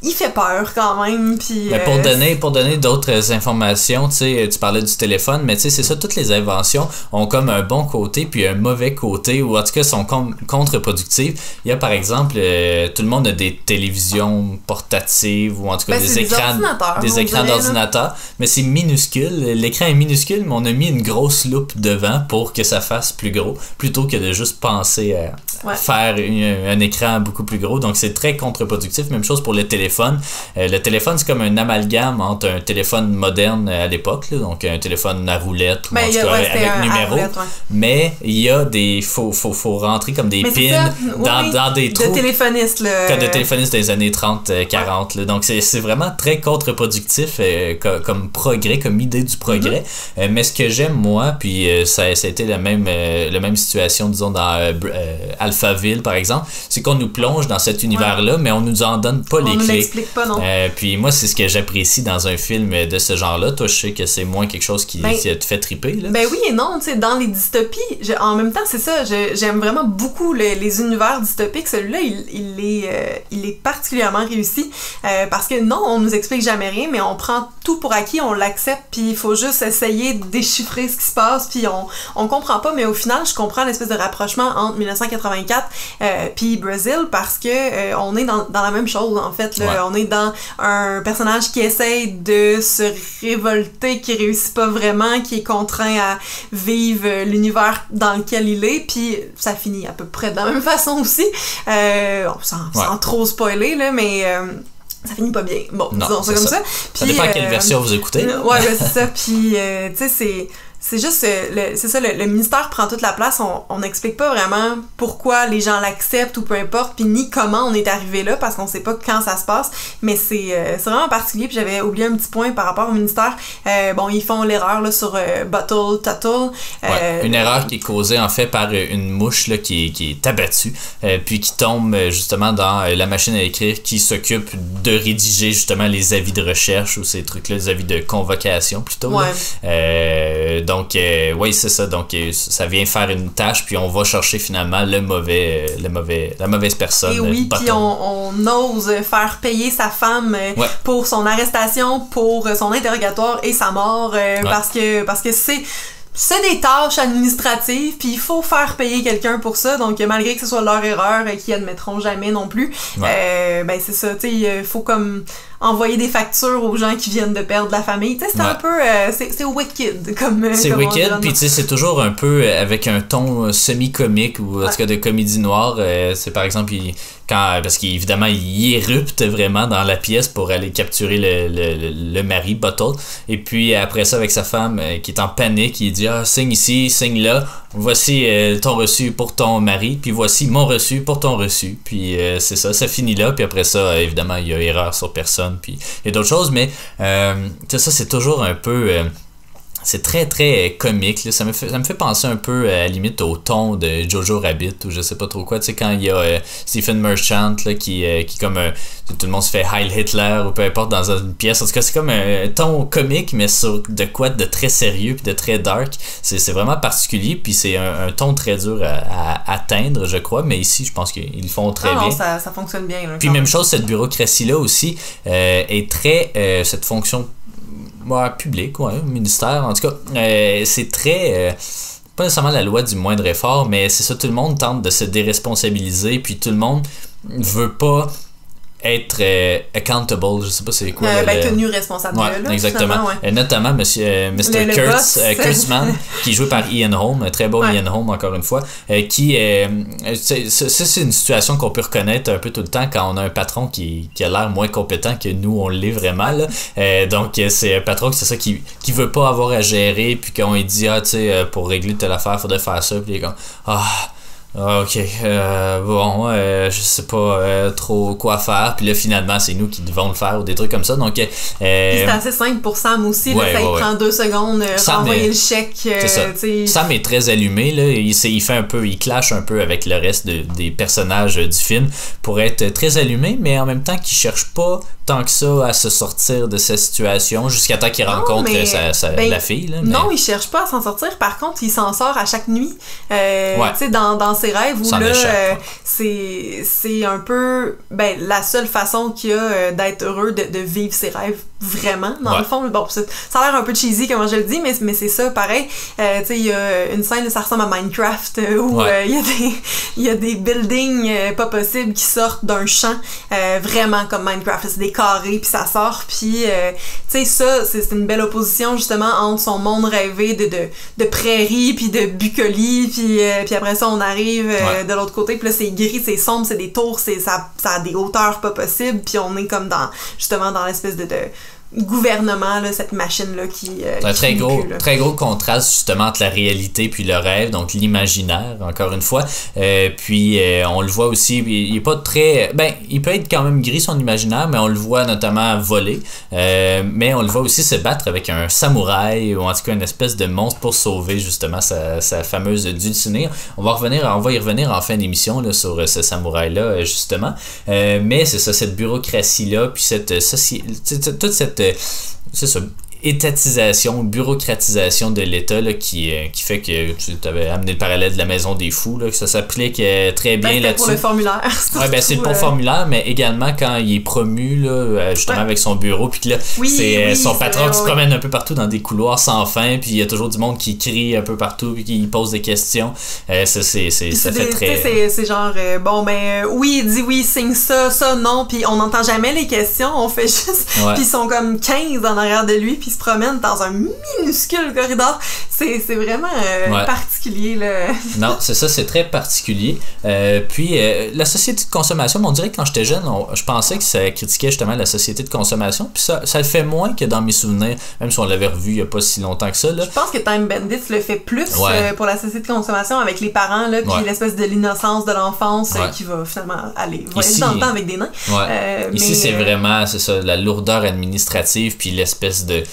il fait peur quand même. Puis, mais pour euh, donner, pour donner d'autres informations, tu sais, tu parlais du téléphone, mais tu sais, c'est ça, toutes les inventions ont comme un bon côté puis un mauvais côté, ou en tout cas sont contre-productives. Il y a par exemple, euh, tout le monde a des télévisions portatives ou en tout cas ben, des écrans des écrans d'ordinateur, mais c'est minuscule. L'écran est minuscule, mais on a mis une grosse loupe devant pour que ça fasse plus gros, plutôt que de juste penser à faire un écran beaucoup plus gros. Donc c'est très contre-productif. Même chose pour le téléphone euh, le téléphone, c'est comme un amalgame entre un téléphone moderne à l'époque, donc un téléphone à roulette ou ben, avec numéro. Mais il y a des. Faut, faut, faut rentrer comme des pins dans, dans, des trous. De téléphonistes, Comme de téléphonistes des années 30-40. Euh, donc c'est vraiment très contre-productif euh, comme, progrès, comme idée du progrès. Mm-hmm. mais ce que j'aime, moi, puis ça, ça, a été la même, la même situation, disons, dans Alphaville, par exemple, c'est qu'on nous plonge dans cet univers-là, mais on nous en donne pas les clés pas, non. Euh, puis moi, c'est ce que j'apprécie dans un film de ce genre-là. Toi, je sais que c'est moins quelque chose qui, ben, te fait triper. Là. Ben oui et non. Tu sais, dans les dystopies, en même temps, c'est ça. J'aime vraiment beaucoup les, univers dystopiques. Celui-là, il, il, est, euh, il est particulièrement réussi. Euh, parce que non, on nous explique jamais rien, mais on prend tout pour acquis, on l'accepte, puis il faut juste essayer de déchiffrer ce qui se passe, puis on, on comprend pas. Mais au final, je comprends l'espèce de rapprochement entre 1984 puis Brésil parce que on est dans, dans la même chose, en fait. On est dans un personnage qui essaye de se révolter, qui réussit pas vraiment, qui est contraint à vivre l'univers dans lequel il est, puis ça finit à peu près de la même façon aussi. Euh, sans, trop spoiler, là, mais... Euh, ça finit pas bien. Bon, disons ça comme ça. Puis, ça dépend quelle euh, version vous écoutez. Ouais, ben, c'est ça. Puis, tu sais, c'est c'est juste, euh, c'est ça, le, ministère prend toute la place. On n'explique pas vraiment pourquoi les gens l'acceptent ou peu importe, puis ni comment on est arrivé là, parce qu'on sait pas quand ça se passe. Mais c'est euh, vraiment particulier. Puis j'avais oublié un petit point par rapport au ministère. Euh, bon, ils font l'erreur là sur Bottle Tuttle. une erreur qui est causée en fait par une mouche là, qui, qui est abattue, puis qui tombe justement dans la machine à écrire qui s'occupe de rédiger justement les avis de recherche ou ces trucs-là, les avis de convocation plutôt. donc, donc, euh, oui, c'est ça. Donc, euh, ça vient faire une tâche, puis on va chercher finalement le mauvais, euh, le mauvais, la mauvaise personne. Et oui, puis on, ose faire payer sa femme pour son arrestation, pour son interrogatoire et sa mort, parce que parce que c'est c'est des tâches administratives, puis il faut faire payer quelqu'un pour ça. Donc, malgré que ce soit leur erreur, et qu'ils admettront jamais non plus, ben c'est ça. Tu sais, il faut comme envoyer des factures aux gens qui viennent de perdre la famille. Tu sais, c'est un peu. Euh, c'est wicked comme. Euh, c'est wicked, puis tu sais, c'est toujours un peu euh, avec un ton semi-comique ou en tout cas de comédie noire. c'est par exemple, quand, parce qu'évidemment, il érupte vraiment dans la pièce pour aller capturer le, le, le, mari, Bottle. Et puis après ça, avec sa femme qui est en panique, il dit Ah, signe ici, signe là voici ton reçu pour ton mari, puis voici mon reçu pour ton reçu. Puis c'est ça, ça finit là, puis après ça, évidemment, il y a erreur sur personne puis il y a d'autres choses, mais euh, ça, c'est toujours un peu. Euh, c'est très très comique ça me fait ça me fait penser un peu à la limite au ton de Jojo Rabbit ou je sais pas trop quoi. Tu sais quand il y a euh, Stephen Merchant là, qui qui comme tout le monde se fait Heil Hitler ou peu importe dans une pièce. En tout cas c'est comme un ton comique mais sur de quoi de très sérieux puis de très dark. C'est vraiment particulier puis c'est un, ton très dur à, atteindre je crois. Mais ici je pense qu'ils font très ah bien. ça, ça fonctionne bien puis même chose cette bureaucratie là aussi est très cette fonction public, ouais, ministère, en tout cas, euh, c'est très. Euh, pas nécessairement la loi du moindre effort, mais c'est ça, tout le monde tente de se déresponsabiliser, puis tout le monde veut pas être euh, accountable, je sais pas c'est quoi. Euh, ben, tenu responsable. là, exactement. Ouais. notamment Monsieur, euh, Mr. Kurtz, Kurtzman, qui est joué par Ian Holm, un très beau Ian Holm encore une fois, qui ça c'est une situation qu'on peut reconnaître un peu tout le temps quand on a un patron qui, qui a l'air moins compétent que nous on l'est vraiment là. donc c'est un patron c'est ça qui qui veut pas avoir à gérer puis qu'on lui dit ah tu sais pour régler telle affaire faudrait faire ça puis il est comme ah, ok, euh, bon, euh, je sais pas euh, trop quoi faire. Puis là, finalement, c'est nous qui devons le faire ou des trucs comme ça. Donc, euh, c'est assez simple pour Sam aussi. là, ça prend deux secondes pour envoyer le chèque. Ça. Sam est très allumé. Là, il, il fait un peu, il clash un peu avec le reste de, des personnages du film pour être très allumé, mais en même temps, qu'il cherche pas tant que ça à se sortir de cette situation jusqu'à temps qu'il rencontre sa, ben, la fille. Là, Non, il cherche pas à s'en sortir. Par contre, il s'en sort à chaque nuit. Tu sais, dans, dans ses rêves où là, euh, c'est un peu ben, la seule façon qu'il a euh, d'être heureux de, de, vivre ses rêves vraiment, dans le fond. Bon, ça, a l'air un peu cheesy, comme je le dis, mais, mais c'est ça, pareil. Euh, tu sais, il y a une scène, ça ressemble à Minecraft, où il y, a des, y a des buildings pas possibles qui sortent d'un champ, vraiment comme Minecraft. C'est des carré, puis ça sort, puis euh, tu sais, ça, c'est une belle opposition justement entre son monde rêvé de, de, de prairies, puis de bucolies, puis, euh, puis après ça, on arrive euh, de l'autre côté, puis là, c'est gris, c'est sombre, c'est des tours, c'est ça, ça a des hauteurs pas possibles, puis on est comme dans, justement, dans l'espèce de, de gouvernement, là, cette machine-là qui. Euh, un très gros, très gros contraste justement entre la réalité puis le rêve, donc l'imaginaire, encore une fois. Euh, puis euh, on le voit aussi, il est pas très. Ben, il peut être quand même gris son imaginaire, mais on le voit notamment voler. mais on le voit aussi se battre avec un samouraï ou en tout cas une espèce de monstre pour sauver justement sa, sa fameuse dulcinée. On va revenir, on va y revenir en fin d'émission là, sur ce samouraï-là, justement. mais c'est ça, cette bureaucratie-là, puis cette société, toute cette c'est ça, étatisation, bureaucratisation de l'État qui, euh, qui fait que tu avais amené le parallèle de la maison des fous, là, que ça s'applique euh, très bien ben, là-dessus. pour le formulaire. Ouais, ben c'est pour le formulaire, mais également quand il est promu, là, euh, justement avec son bureau, puis que là, c'est son patron qui se promène un peu partout dans des couloirs sans fin, puis il y a toujours du monde qui crie un peu partout, puis qui pose des questions. ça, c'est, ça fait très. C'est genre, bon, ben oui, dit oui, signe ça, ça, non, puis on n'entend jamais les questions, on fait juste. Puis ils sont comme 15 en arrière de lui, puis se promène dans un minuscule corridor. C'est vraiment particulier. Là. non, c'est ça, c'est très particulier. puis, la société de consommation, on dirait que quand j'étais jeune, je pensais que ça critiquait justement la société de consommation. Puis ça, ça le fait moins que dans mes souvenirs, même si on l'avait revu il n'y a pas si longtemps que ça. Là. Je pense que Time Bandits le fait plus pour la société de consommation avec les parents, là, puis l'espèce de l'innocence de l'enfance qui va finalement aller voyager dans le temps avec des nains. Ici, c'est vraiment, c'est ça, la lourdeur administrative, puis l'espèce de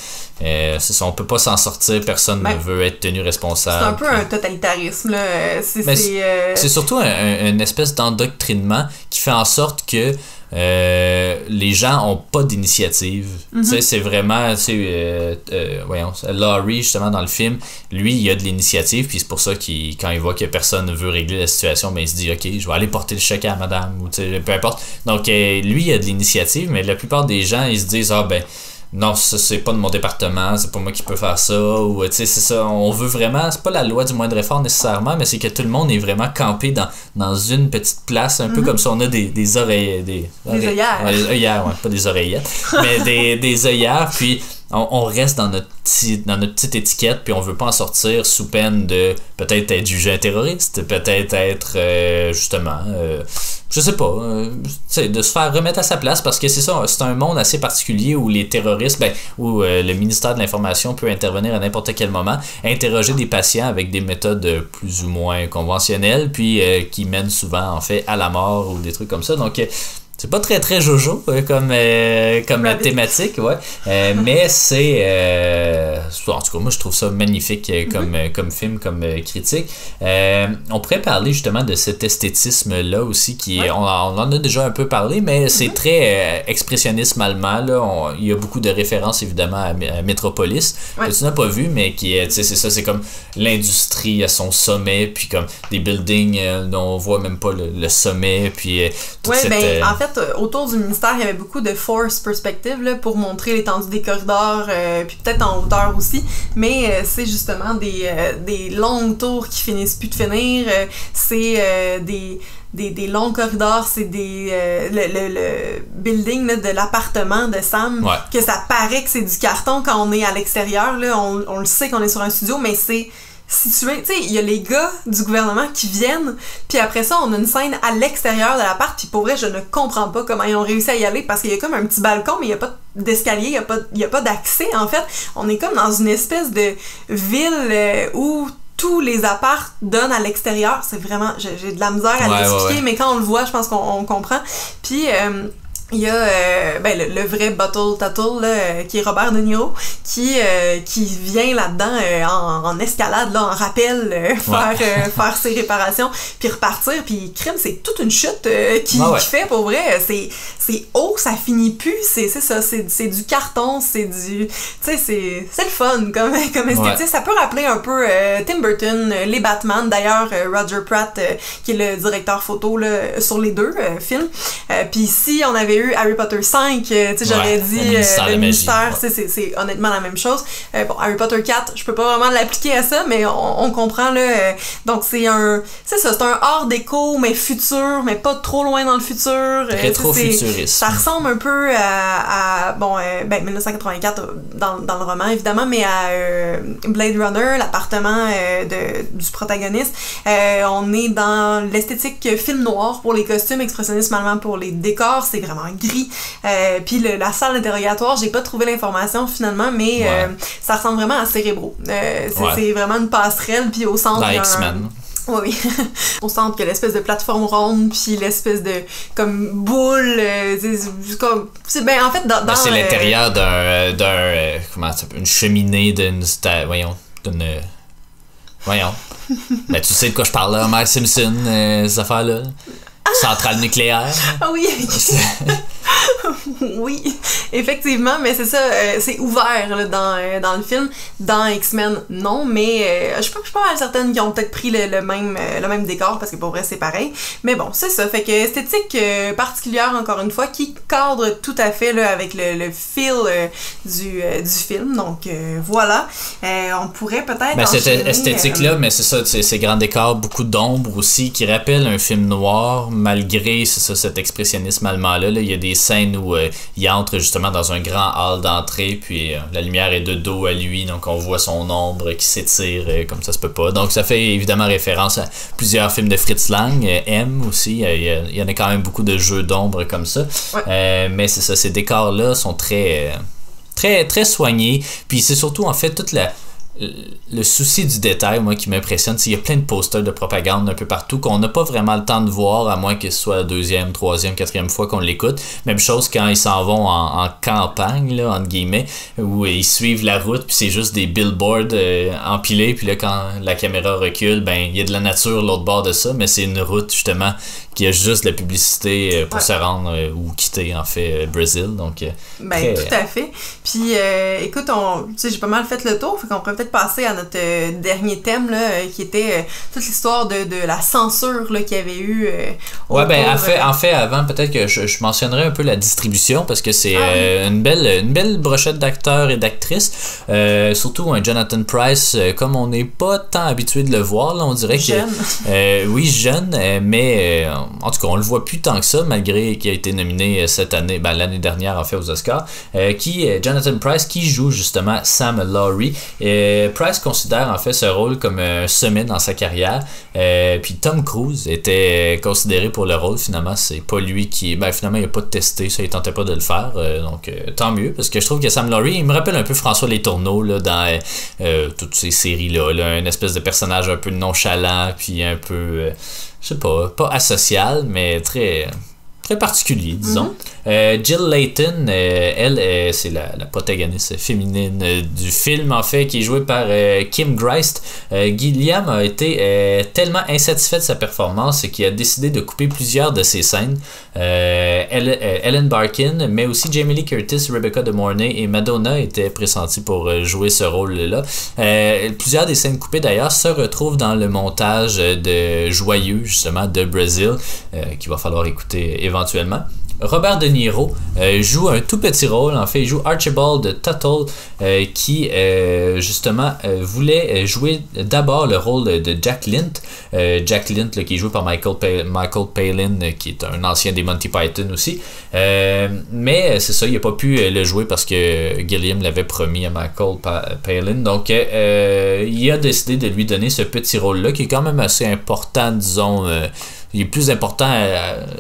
euh, c'est ça, on peut pas s'en sortir, personne ne ben, veut être tenu responsable. C'est un peu un totalitarisme. Là. C'est, euh, surtout un, une espèce d'endoctrinement qui fait en sorte que euh, les gens ont pas d'initiative. Mhm. C'est vraiment, euh, euh, voyons, Laurie, justement, dans le film, lui, il a de l'initiative, puis c'est pour ça qu'il, quand il voit que personne ne veut régler la situation, ben, il se dit, OK, je vais aller porter le chèque à madame, ou peu importe. Donc, lui, il a de l'initiative, mais la plupart des gens, ils se disent, ah ben, non, ça c'est pas de mon département, c'est pas moi qui peux faire ça, ou tu sais, c'est ça, on veut vraiment, c'est pas la loi du moindre effort nécessairement, mais c'est que tout le monde est vraiment campé dans, dans une petite place, un peu mhm. comme si on a des, des oreilles, des, des œillères. des œillères, ouais, pas des oreillettes, mais des, des œillères, puis on, reste dans notre, dans notre petite étiquette, puis on veut pas en sortir sous peine de peut-être être jugé un terroriste, peut-être être euh, justement, euh, je sais pas, euh, de se faire remettre à sa place parce que c'est ça, c'est un monde assez particulier où les terroristes, ben, où le ministère de l'Information peut intervenir à n'importe quel moment, interroger des patients avec des méthodes plus ou moins conventionnelles, puis qui mènent souvent en fait à la mort ou des trucs comme ça. Donc c'est pas très très jojo euh, comme euh, comme la thématique ouais. Euh, mais c'est en tout cas moi je trouve ça magnifique comme mm-hmm. comme film comme critique. On pourrait parler justement de cet esthétisme là aussi qui on, en a déjà un peu parlé mais c'est mm-hmm. très expressionnisme allemand là. Il y a beaucoup de références évidemment à, Metropolis que tu n'as pas vu mais qui est c'est ça c'est comme l'industrie à son sommet puis comme des buildings dont on voit même pas le, sommet puis toute cette, ben, en fait euh, autour du ministère, il y avait beaucoup de force perspective là, pour montrer l'étendue des corridors, euh, puis peut-être en hauteur aussi. Mais euh, c'est justement des, des longues tours qui finissent plus de finir. c'est des des, des, longs corridors, c'est des le, le, building là, de l'appartement de Sam, que ça paraît que c'est du carton quand on est à l'extérieur. Là, on, on le sait qu'on est sur un studio, mais c'est situé. Tu sais, il y a les gars du gouvernement qui viennent, puis après ça, on a une scène à l'extérieur de l'appart, puis pour vrai, je ne comprends pas comment ils ont réussi à y aller parce qu'il y a comme un petit balcon, mais il n'y a pas d'escalier, il n'y a pas, y a pas d'accès en fait. On est comme dans une espèce de ville euh, où tous les apparts donnent à l'extérieur. C'est vraiment, j'ai de la misère à l'expliquer, mais quand on le voit, je pense qu'on comprend. Puis, euh, il y a euh, ben, le, vrai Bottle Tattle, là, euh, qui est Robert De Niro, qui, euh, qui vient là-dedans en, en, escalade, là, en rappel, faire, faire ses réparations, puis repartir. Puis crime, c'est toute une chute qui, fait, pour vrai. C'est, c'est haut, ça finit plus. C'est, c'est ça, c'est, c'est du carton, c'est du... Tu sais, c'est, c'est le fun comme, comme esthétique. Ça peut rappeler un peu Tim Burton, les Batman. D'ailleurs, Roger Pratt, qui est le directeur photo là, sur les deux films. Puis si on avait eu Harry Potter 5, euh, tu sais, j'aurais dit le ministère, euh, c'est honnêtement la même chose. Euh, bon, Harry Potter 4, je peux pas vraiment l'appliquer à ça, mais on, comprend là. donc c'est un, c'est ça, c'est un hors déco, mais futur, mais pas trop loin dans le futur. Rétro-futuriste. Ça ressemble un peu à, bon, ben 1984 dans, dans, le roman évidemment, mais à Blade Runner, l'appartement de, du protagoniste. on est dans l'esthétique film noir pour les costumes, expressionnisme allemand pour les décors, c'est vraiment gris. Euh, puis la salle d'interrogatoire, j'ai pas trouvé l'information finalement, mais euh, ça ressemble vraiment à Cérébro. Euh, c'est vraiment une passerelle, puis au centre. X-Men. Oui, oui. au centre, que l'espèce de plateforme ronde, puis l'espèce de comme boule. c'est ben en fait dans. Ben, c'est l'intérieur d'un d'un comment ça une cheminée d'une voyons d'une voyons. ben tu sais de quoi je parle là, Mike Simpson, ces affaires là. Centrale nucléaire. Ah oui. oui, effectivement, mais c'est ça, euh, c'est ouvert là, dans, euh, dans le film. Dans X-Men, non, mais euh, je, suis pas, je suis pas mal certaine qu'ils ont peut-être pris le, le même, le même décor parce que pour vrai, c'est pareil. Mais bon, c'est ça. Fait que esthétique particulière, encore une fois, qui cadre tout à fait là, avec le, le feel du, du film. Donc voilà, on pourrait peut-être. Ben, cette esthétique-là, mais c'est ça, ces grands décors, beaucoup d'ombre aussi, qui rappellent un film noir malgré ça, cet expressionnisme allemand-là. Là, il y a des scènes où il entre justement dans un grand hall d'entrée, puis la lumière est de dos à lui, donc on voit son ombre qui s'étire comme ça se peut pas. Donc ça fait évidemment référence à plusieurs films de Fritz Lang, M aussi, il y, en a quand même beaucoup de jeux d'ombre comme ça. mais c'est ça, ces décors-là sont très très très soignés. Puis c'est surtout en fait toute la le souci du détail, moi, qui m'impressionne, c'est qu'il y a plein de posters de propagande un peu partout qu'on n'a pas vraiment le temps de voir, à moins que ce soit la deuxième, troisième, quatrième fois qu'on l'écoute. Même chose quand ils s'en vont en, campagne, là, entre guillemets, où ils suivent la route, puis c'est juste des billboards euh, empilés, puis là, quand la caméra recule, ben, il y a de la nature l'autre bord de ça, mais c'est une route, justement, qui a juste la publicité euh, pour se rendre euh, ou quitter, en fait, Brésil. Donc, ben, tout à fait. Puis, écoute, on, j'ai pas mal fait le tour, fait qu'on pourrait peut-être passer à notre euh, dernier thème, là, euh, qui était euh, toute l'histoire de, de, la censure qu'il y avait eu. ouais, ben, en fait, en fait avant, peut-être que je, je, mentionnerai un peu la distribution, parce que c'est ah une, belle, une belle brochette d'acteurs et d'actrices. surtout un Jonathan Price, comme on n'est pas tant habitué de le voir, là, on dirait que. oui, jeune, mais en tout cas, on le voit plus tant que ça, malgré qu'il a été nominé cette année, ben, l'année dernière, en fait, aux Oscars. qui, Jonathan Price, qui joue justement Sam Lowry. Price considère en fait ce rôle comme un sommet dans sa carrière. Euh, puis Tom Cruise était considéré pour le rôle. Finalement, c'est pas lui qui. Ben, finalement, il a pas testé, ça, il tentait pas de le faire. Euh, donc, euh, tant mieux, parce que je trouve que Sam Laurie, il me rappelle un peu François Les Tourneaux là, dans toutes ces séries-là. Là, une espèce de personnage un peu nonchalant, puis un peu. je sais pas, pas asocial, mais très très particulier, disons. Mhm. Euh, Jill Layton, euh, elle, euh, c'est la, la, protagoniste féminine du film, en fait, qui est jouée par Kim Greist. Gilliam a été tellement insatisfait de sa performance qu'il a décidé de couper plusieurs de ses scènes. Ellen Barkin, mais aussi Jamie Lee Curtis, Rebecca De Mornay et Madonna étaient pressentis pour jouer ce rôle-là. plusieurs des scènes coupées, d'ailleurs, se retrouvent dans le montage de Joyeux, justement, de Brésil, qu'il va falloir écouter éventuellement. Robert De Niro euh, joue un tout petit rôle, en fait, il joue Archibald Tuttle, euh, qui euh, justement voulait jouer d'abord le rôle de Jack Lint. Jack Lint, qui est joué par Michael, Michael Palin, qui est un ancien des Monty Python aussi. mais c'est ça, il n'a pas pu le jouer parce que Gilliam l'avait promis à Michael Palin. Donc, il a décidé de lui donner ce petit rôle-là, qui est quand même assez important, disons. il est plus important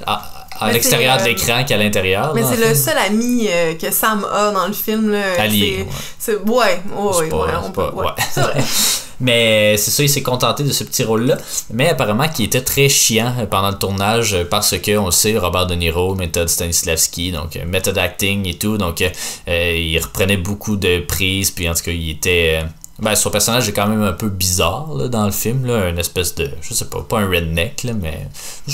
à à l'extérieur de euh, l'écran qu'à l'intérieur. Mais c'est le seul ami euh, que Sam a dans le film. Là, Ali. C'est, ouais, ouais, ouais, on peut, ouais. C'est vrai. Mais c'est ça, il s'est contenté de ce petit rôle-là. Mais apparemment, qui était très chiant pendant le tournage parce que, on le sait, Robert De Niro, méthode Stanislavski, donc euh, méthode acting et tout. Donc, il reprenait beaucoup de prises. Puis en tout cas, il était ben, son personnage est quand même un peu bizarre là, dans le film, là, une espèce de, je sais pas, pas un redneck, là, mais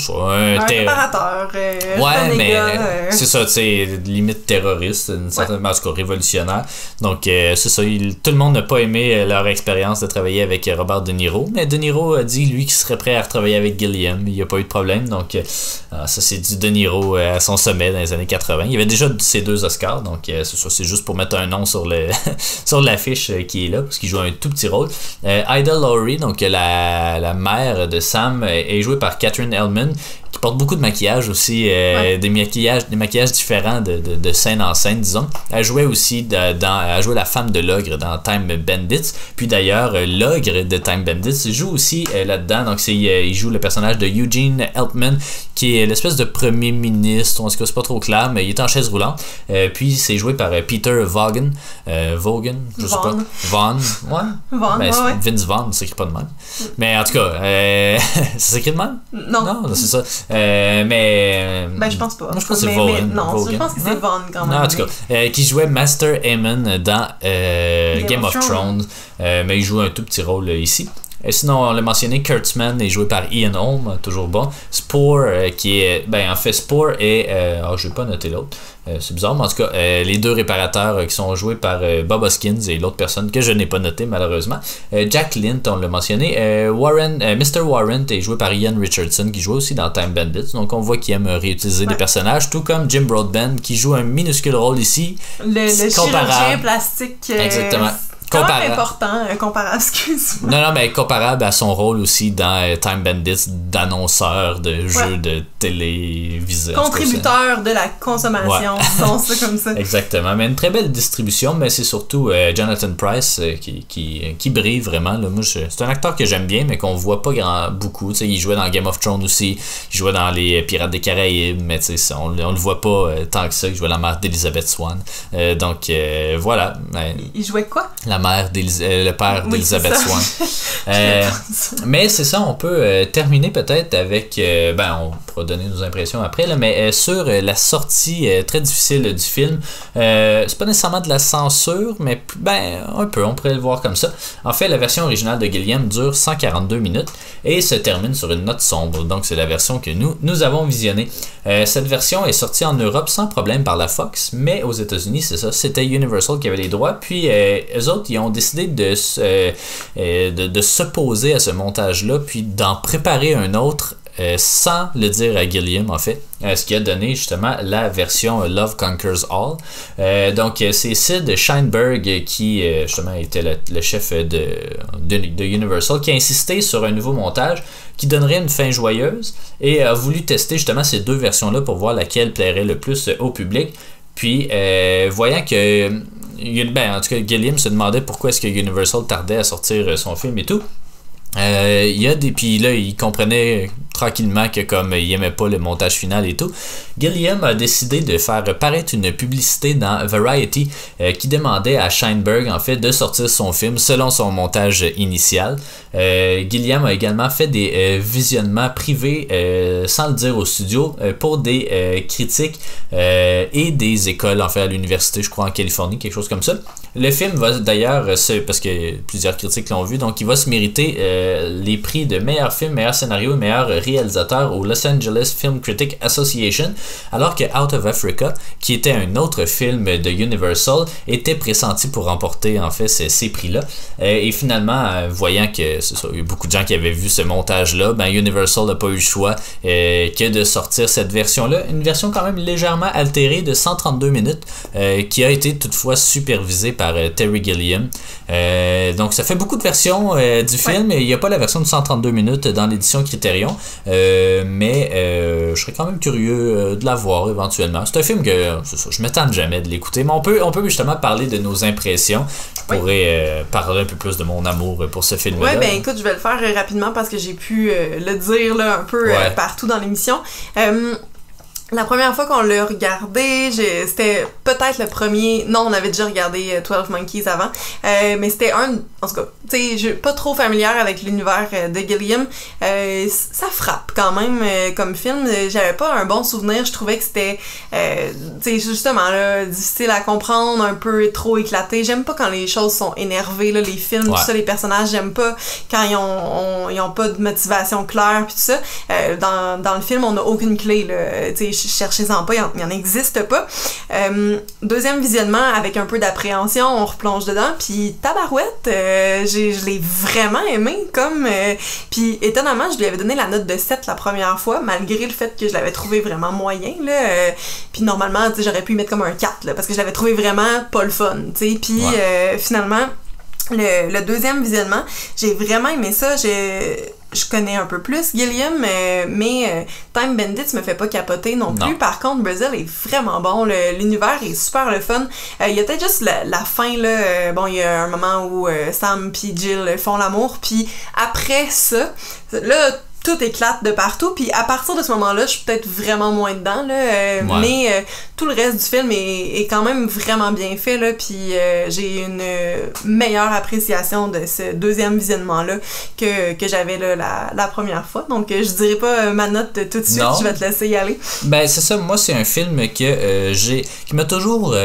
un, un préparateur. Euh, ouais, mais euh. c'est ça, tu sais, limite terroriste, une certaine ouais. révolutionnaire. Donc, euh, c'est ça, tout le monde n'a pas aimé leur expérience de travailler avec Robert De Niro, mais De Niro a dit, lui, qu'il serait prêt à retravailler avec Gilliam, il n'y a pas eu de problème, donc ça, c'est du De Niro à son sommet dans les années 80. Il y avait déjà ses deux Oscars, donc c'est ça, c'est juste pour mettre un nom sur le sur l'affiche qui est là, parce qu'il joue un tout petit rôle. Euh, Ida Lowry, donc la, la mère de Sam, est jouée par Catherine Ellman qui porte beaucoup de maquillage aussi, euh, des maquillages, des maquillages différents de, de, de, scène en scène, disons. Elle jouait aussi dans, elle jouait la femme de l'ogre dans Time Bandits. Puis d'ailleurs, euh, l'ogre de Time Bandits joue aussi euh, là-dedans. Donc c'est, il joue le personnage de Eugene Eltman, qui est l'espèce de premier ministre. En tout cas, c'est pas trop clair, mais il est en chaise roulante. puis c'est joué par Peter Vaughan, Vaughan, je sais pas. Vaughn, ouais. Vaughn, ben, ouais, Vince Vaughn, ça s'écrit pas de même. Mais en tout cas, ça s'écrit de même? Non. Non, c'est ça. Euh, mais. Ben, je pense pas. Moi, je pense que c'est Vaughan. non, je pense que c'est Vaughan quand même. Non, en tout cas, euh, qui jouait Master Aemon dans euh, Game, of, Thrones. mais il joue un tout petit rôle ici. Et sinon, on l'a mentionné, Kurtzman est joué par Ian Holm, toujours bon. Spore, qui est. Ben, en fait, Spore et. oh, je vais pas noter l'autre. Euh, c'est bizarre, mais en tout cas, euh, les deux réparateurs euh, qui sont joués par Bob Hoskins et l'autre personne que je n'ai pas noté malheureusement. Jack Lint, on l'a mentionné. Warren, Mr. Warren est joué par Ian Richardson qui joue aussi dans Time Bandits. Donc on voit qu'il aime réutiliser des personnages, tout comme Jim Broadbent qui joue un minuscule rôle ici. Le, le chirurgien plastique. Exactement comparable. important, comparable, excuse-moi. Non, non, mais comparable à son rôle aussi dans Time Bandits d'annonceur de jeux de téléviseur. Contributeur de la consommation, disons ça comme ça. Exactement, mais une très belle distribution, mais c'est surtout Jonathan Price qui, qui, qui, brille vraiment. Là. Moi, c'est un acteur que j'aime bien, mais qu'on voit pas grand, beaucoup. sais, il jouait dans Game of Thrones aussi, il jouait dans les Pirates des Caraïbes, mais on, on le voit pas euh, tant que ça. Il jouait la mère d'Elizabeth Swan. Euh, donc euh, voilà. il jouait quoi? La mère le père d'Elizabeth Swan. mais c'est ça, on peut terminer peut-être avec. ben, on pourra donner nos impressions après, là, mais sur la sortie très difficile du film. c'est pas nécessairement de la censure, mais ben, un peu, on pourrait le voir comme ça. En fait, la version originale de Gilliam dure 142 minutes et se termine sur une note sombre. Donc, c'est la version que nous, nous avons visionnée. Euh, cette version est sortie en Europe sans problème par la Fox, mais aux États-Unis, c'est ça, c'était Universal qui avait les droits. Puis, euh, eux autres, ils ont décidé de, euh, de, de s'opposer à ce montage-là, puis d'en préparer un autre euh, sans le dire à Gilliam, en fait. Euh, ce qui a donné justement la version Love Conquers All. Euh, donc, c'est Sid Sheinberg qui, justement, était le, chef de, de, Universal, qui a insisté sur un nouveau montage qui donnerait une fin joyeuse et a voulu tester justement ces deux versions-là pour voir laquelle plairait le plus au public. Puis, voyant que. Ben, en tout cas, Gilliam se demandait pourquoi est-ce que Universal tardait à sortir son film et tout. Euh, il y a des puis là il comprenait tranquillement que comme il aimait pas le montage final et tout Gilliam a décidé de faire paraître une publicité dans Variety euh, qui demandait à Scheinberg en fait de sortir son film selon son montage initial. Euh, Gilliam a également fait des visionnements privés sans le dire au studio pour des critiques et des écoles en fait à l'université je crois en Californie quelque chose comme ça. Le film va d'ailleurs parce que plusieurs critiques l'ont vu donc il va se mériter euh, les prix de meilleur film, meilleur scénario et meilleur réalisateur au Los Angeles Film Critic Association, alors que Out of Africa, qui était un autre film de Universal, était pressenti pour remporter en fait ces, prix-là. Euh, et finalement, euh, voyant que il y a beaucoup de gens qui avaient vu ce montage-là, ben Universal n'a pas eu le choix que de sortir cette version-là, une version quand même légèrement altérée de 132 minutes, qui a été toutefois supervisée par Terry Gilliam. donc ça fait beaucoup de versions du film, il n'y a pas la version de 132 minutes dans l'édition Criterion, euh, mais euh, je serais quand même curieux euh, de la voir éventuellement. C'est un film que je m'étonne jamais de l'écouter, mais on peut, on peut justement parler de nos impressions. Je pourrais parler un peu plus de mon amour pour ce film-là. Ouais, ben écoute, je vais le faire rapidement parce que j'ai pu le dire là, un peu partout dans l'émission. La première fois qu'on l'a regardé, c'était peut-être le premier. Non, on avait déjà regardé 12 Monkeys avant. mais c'était un. En tout cas, tu sais, je suis pas trop familière avec l'univers euh, de Gilliam. Euh, ça frappe quand même euh, comme film. J'avais pas un bon souvenir. Je trouvais que c'était, tu sais, justement, là, difficile à comprendre, un peu trop éclaté. J'aime pas quand les choses sont énervées, là, les films, tout ça, les personnages. J'aime pas quand ils ont, ils ont pas de motivation claire, puis tout ça. dans, dans le film, on a aucune clé, là. Tu sais, cherchez-en pas, il y en existe pas. deuxième visionnement, avec un peu d'appréhension, on replonge dedans, puis tabarouette, j'ai je l'ai vraiment aimé comme euh, puis étonnamment je lui avais donné la note de 7 la première fois malgré le fait que je l'avais trouvé vraiment moyen là euh, puis normalement j'aurais pu y mettre comme un 4 là, parce que je l'avais trouvé vraiment pas le fun tu sais puis euh, finalement le, le, deuxième visionnement j'ai vraiment aimé ça j'ai je connais un peu plus Gilliam, mais, mais euh, Time Bandits me fait pas capoter non plus. Par contre, Brazil est vraiment bon. L'univers est super le fun. Euh, il y a peut-être juste la, la, fin, là. Euh, bon, il y a un moment où Sam et Jill font l'amour. Puis après ça, là, tout éclate de partout. Puis à partir de ce moment-là, je suis peut-être vraiment moins dedans, là. Euh, mais euh, tout le reste du film est, est, quand même vraiment bien fait, là. Puis euh, j'ai une meilleure appréciation de ce deuxième visionnement-là que, que j'avais la, la, première fois. Donc je dirais pas ma note tout de suite, je vais te laisser y aller. Ben c'est ça, moi c'est un film que j'ai qui m'a toujours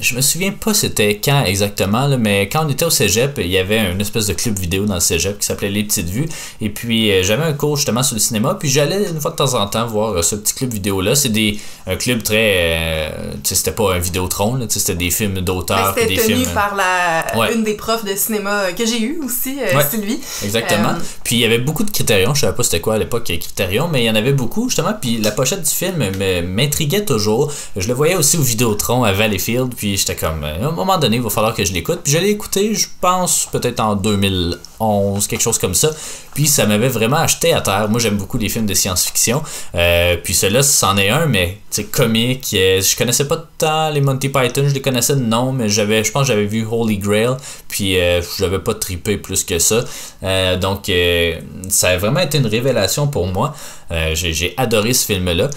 je me souviens pas c'était quand exactement là, mais quand on était au cégep, il y avait une espèce de club vidéo dans le cégep qui s'appelait Les Petites Vues et puis j'avais un cours justement sur le cinéma. Puis j'allais une fois de temps en temps voir euh, ce petit club vidéo là. C'est des un club très, euh, tu sais, c'était pas un Vidéotron, c'était des films d'auteur. C'était tenu films... par la une des profs de cinéma que j'ai eu aussi, euh, Sylvie. Exactement. Puis il y avait beaucoup de critérions. Je savais pas c'était quoi à l'époque critérions, mais il y en avait beaucoup justement. Puis la pochette du film m'intriguait toujours. Je le voyais aussi au Vidéotron à Valleyfield. Puis puis j'étais comme, à un moment donné, il va falloir que je l'écoute. Puis je l'ai écouté, je pense, peut-être en 2011, quelque chose comme ça. Puis ça m'avait vraiment acheté à Moi, j'aime beaucoup les films de science-fiction. Euh, puis celui-là, c'en est un, mais c'est comique. Je connaissais pas tant les Monty Python, je les connaissais de nom, mais j'avais, je pense que j'avais vu Holy Grail. Puis euh, je n'avais pas trippé plus que ça. Euh, donc ça a vraiment été une révélation pour moi. j'ai adoré ce film-là.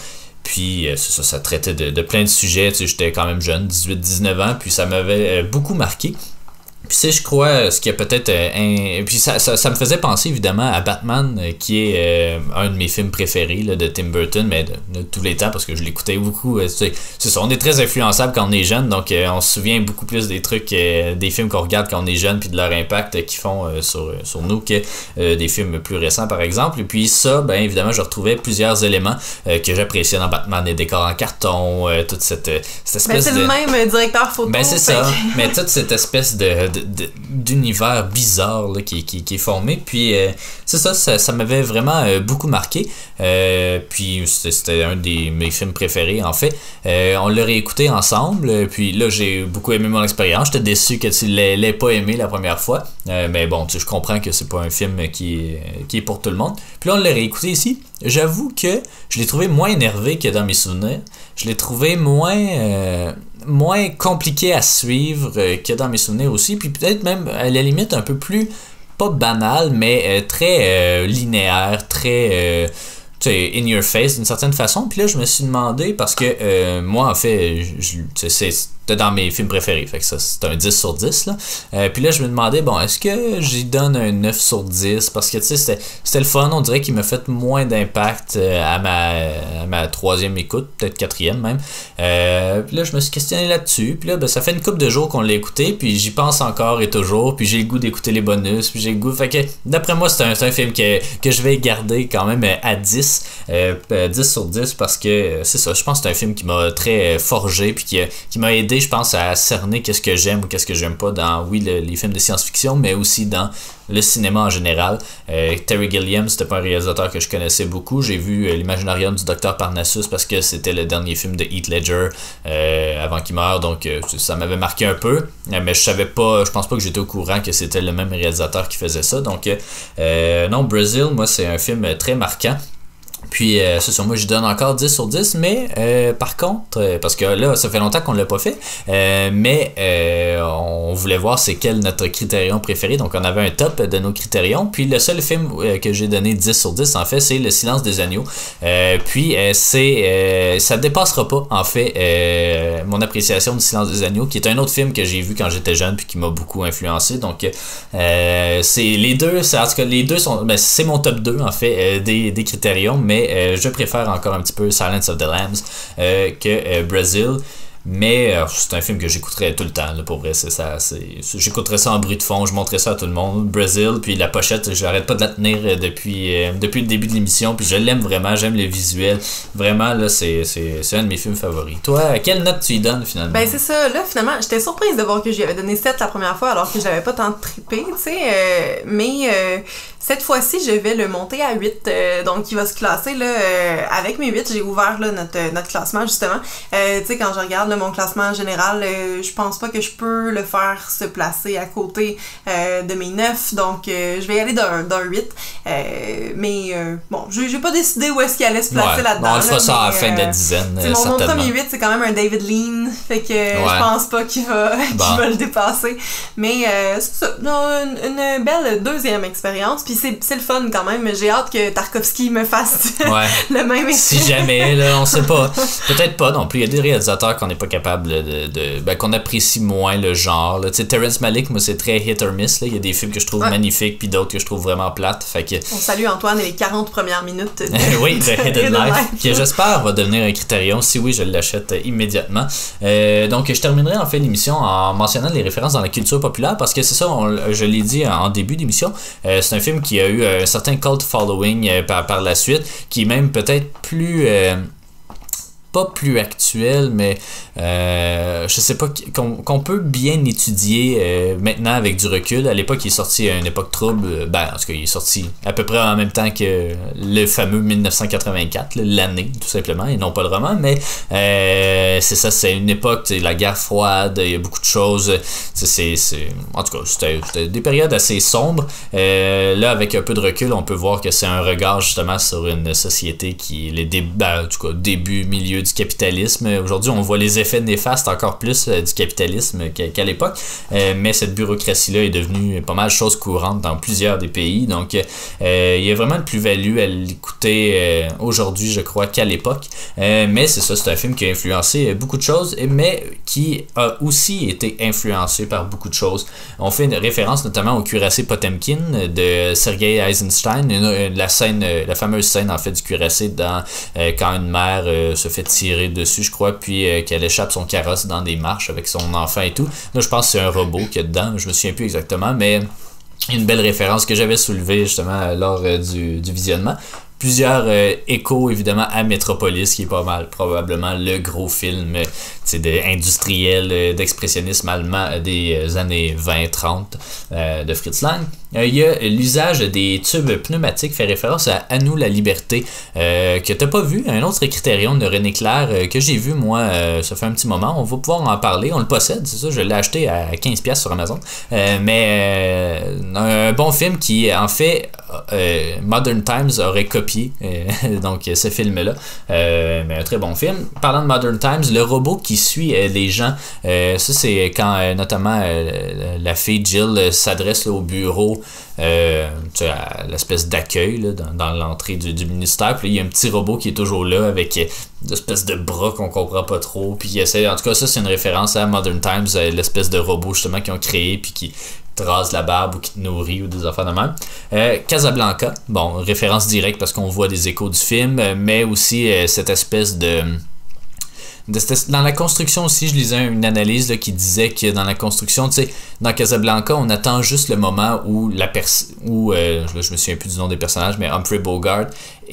Puis ça, ça traitait de, plein de sujets. Tu J'étais quand même jeune, 18-19 ans, puis ça m'avait beaucoup marqué. Puis c'est, je crois, ce qui a peut-être euh, un... Puis ça, ça, me faisait penser évidemment à Batman, euh, qui est euh, un de mes films préférés là, de Tim Burton, mais de, tous les temps, parce que je l'écoutais beaucoup. c'est ça, on est très influençable quand on est jeune, donc on se souvient beaucoup plus des trucs, des films qu'on regarde quand on est jeune, puis de leur impact qu'ils font sur, sur nous que des films plus récents, par exemple. Et puis ça, ben évidemment, je retrouvais plusieurs éléments que j'appréciais dans Batman, les décors en carton, toute cette, cette ben, espèce ben, c'est le même directeur photo. Ben c'est ça, mais toute cette espèce de d'univers bizarre qui, est formé. Puis euh, c'est ça, ça, m'avait vraiment euh, beaucoup marqué. Euh, puis c'était un des mes films préférés en fait. on l'a réécouté ensemble. Puis là, j'ai beaucoup aimé mon expérience. J'étais déçu que tu l'aies pas aimé la première fois. mais bon, je comprends que c'est pas un film qui est, qui est pour tout le monde. Puis là, on l'a réécouté ici. J'avoue que je l'ai trouvé moins énervé que dans mes souvenirs. Je l'ai trouvé moins moins compliqué à suivre euh, que dans mes souvenirs aussi, puis peut-être même à la limite un peu plus, pas banal, mais euh, très euh, linéaire, très in your face d'une certaine façon. Puis là, je me suis demandé, parce que moi, en fait, c'est dans mes films préférés. Fait que ça, c'est un 10 sur 10. Là. Euh, puis là, je me demandais, bon, est-ce que j'y donne un 9 sur 10 Parce que, tu sais, c'était, c'était le fun. On dirait qu'il m'a fait moins d'impact euh, à ma, ma troisième écoute, peut-être quatrième même. Euh, puis là, je me suis questionné là-dessus. Puis là, ben, ça fait une couple de jours qu'on l'a écouté. Puis j'y pense encore et toujours. Puis j'ai le goût d'écouter les bonus. Puis j'ai le goût. Fait que, d'après moi, c'est un, un, film que, que je vais garder quand même à 10. 10 sur 10 parce que c'est ça. Je pense que c'est un film qui m'a très forgé. Puis qui, qui m'a aidé je pense, à cerner qu'est-ce que j'aime ou qu'est-ce que j'aime pas dans, oui, les films de science-fiction, mais aussi dans le cinéma en général. Euh, Terry Gilliam, c'était pas un réalisateur que je connaissais beaucoup. J'ai vu euh, l'Imaginarium du Docteur Parnassus parce que c'était le dernier film de Heath Ledger euh, avant qu'il meure, donc ça m'avait marqué un peu. mais je savais pas, je pense pas que j'étais au courant que c'était le même réalisateur qui faisait ça. Donc, non, Brazil, moi, c'est un film très marquant. Puis, euh, c'est moi, je donne encore 10 sur 10, mais euh, par contre, euh, parce que là, ça fait longtemps qu'on ne l'a pas fait, mais on voulait voir c'est quel notre critérion préféré. Donc, on avait un top de nos critérions. Puis, le seul film que j'ai donné 10 sur 10, en fait, c'est Le silence des agneaux. puis, c'est ça dépassera pas, en fait, mon appréciation du silence des agneaux, qui est un autre film que j'ai vu quand j'étais jeune, puis qui m'a beaucoup influencé. Donc, c'est les deux, en les deux sont, ben, c'est mon top 2, en fait, des, des critérions, mais euh, je préfère encore un petit peu Silence of the Lambs euh, que euh, Brazil. Mais c'est un film que j'écouterais tout le temps, là, pour vrai. C'est ça, j'écouterais ça en bruit de fond, je montrerais ça à tout le monde. Brazil, puis la pochette, j'arrête pas de la tenir depuis, depuis le début de l'émission, puis je l'aime vraiment, j'aime le visuel. Vraiment, là, c'est, un de mes films favoris. Toi, quelle note tu y donnes finalement? Ben, c'est ça. Là, finalement, j'étais surprise de voir que j'y avais donné 7 la première fois, alors que j'avais pas tant trippé, tu sais. mais cette fois-ci, je vais le monter à 8. donc, il va se classer, là, avec mes 8. J'ai ouvert, là, notre, notre classement, justement. tu sais, quand je regarde mon classement général, euh, je pense pas que je peux le faire se placer à côté euh, de mes 9. Donc, euh, je vais y aller d'un 8. mais bon, j'ai pas décidé où est-ce qu'il allait se placer là-dedans. on fera ça à la fin de la dizaine. Mon, premier 8, c'est quand même un David Lean. Fait que je pense pas qu'il va, va le dépasser. Mais c'est ça. une, belle deuxième expérience. Puis c'est le fun quand même. J'ai hâte que Tarkovsky me fasse le même effet. Si jamais, là, on sait pas. Peut-être pas non plus. Il y a des réalisateurs qu'on n'est pas capable de. ben, qu'on apprécie moins le genre. Tu sais, Terrence Malick, moi, c'est très hit or miss. Là. Il y a des films que je trouve magnifiques, puis d'autres que je trouve vraiment plates. Fait que... On salue Antoine et les 40 premières minutes. De... oui, de Hidden Life. Qui, j'espère, va devenir un critérium. Si oui, je l'achète immédiatement. Euh, donc, je terminerai en fait l'émission en mentionnant les références dans la culture populaire parce que c'est ça, je l'ai dit en, début d'émission. Euh, c'est un film qui a eu un certain cult following euh, par, par la suite, qui est même peut-être plus pas plus actuel, mais euh, je sais pas, qu'on peut bien étudier euh, maintenant avec du recul. À l'époque, il est sorti à une époque trouble. Euh, ben, en tout cas, il est sorti à peu près en même temps que le fameux 1984, l'année, tout simplement, et non pas le roman. Mais c'est ça, c'est une époque, la guerre froide, il y a beaucoup de choses. En tout cas, c'était des périodes assez sombres. là, avec un peu de recul, on peut voir que c'est un regard justement sur une société qui, les ben, en tout cas, début, milieu du capitalisme. Aujourd'hui, on voit les effets néfastes encore plus euh, du capitalisme qu'à l'époque, euh, mais cette bureaucratie-là est devenue pas mal chose courante dans plusieurs des pays. Donc, euh, il y a vraiment une plus-value à l'écouter aujourd'hui, je crois, qu'à l'époque. mais c'est ça, c'est un film qui a influencé beaucoup de choses, mais qui a aussi été influencé par beaucoup de choses. On fait une référence notamment au cuirassé Potemkin de Sergei Eisenstein, la scène, la fameuse scène en fait du cuirassé dans quand une mère se fait tirer dessus, je crois, puis euh, qu'elle échappe son carrosse dans des marches avec son enfant et tout. Là, je pense que c'est un robot qui est dedans, je me souviens plus exactement, mais une belle référence que j'avais soulevée justement lors euh, du, du, visionnement plusieurs euh, échos évidemment à Metropolis qui est pas mal probablement le gros film industriel d'expressionnisme allemand des années 20-30 de Fritz Lang euh, il y a l'usage des tubes pneumatiques fait référence à À nous la liberté euh, que t'as pas vu, un autre critérium de René Clair euh, que j'ai vu moi ça fait un petit moment. On va pouvoir en parler, on le possède, c'est ça, je l'ai acheté à 15$ sur Amazon. mais un bon film qui en fait Modern Times aurait copié donc ce film-là. mais un très bon film. Parlant de Modern Times, le robot qui suit les gens, ça c'est quand notamment la fille Jill s'adresse au bureau euh, l'espèce d'accueil dans, l'entrée du, ministère. Puis il y a un petit robot qui est toujours là avec une espèce de bras qu'on comprend pas trop. Puis essaie, en tout cas, ça c'est une référence à Modern Times, l'espèce de robot justement qu'ils ont créé puis qui te rase la barbe ou qui te nourrit ou des affaires de même. Euh, Casablanca, bon, référence directe parce qu'on voit des échos du film, mais aussi euh, cette espèce de dans la construction aussi, je lisais une analyse qui disait que dans la construction, tu sais, dans Casablanca, on attend juste le moment où la personne, où euh, je me souviens plus du nom des personnages, mais Humphrey Bogart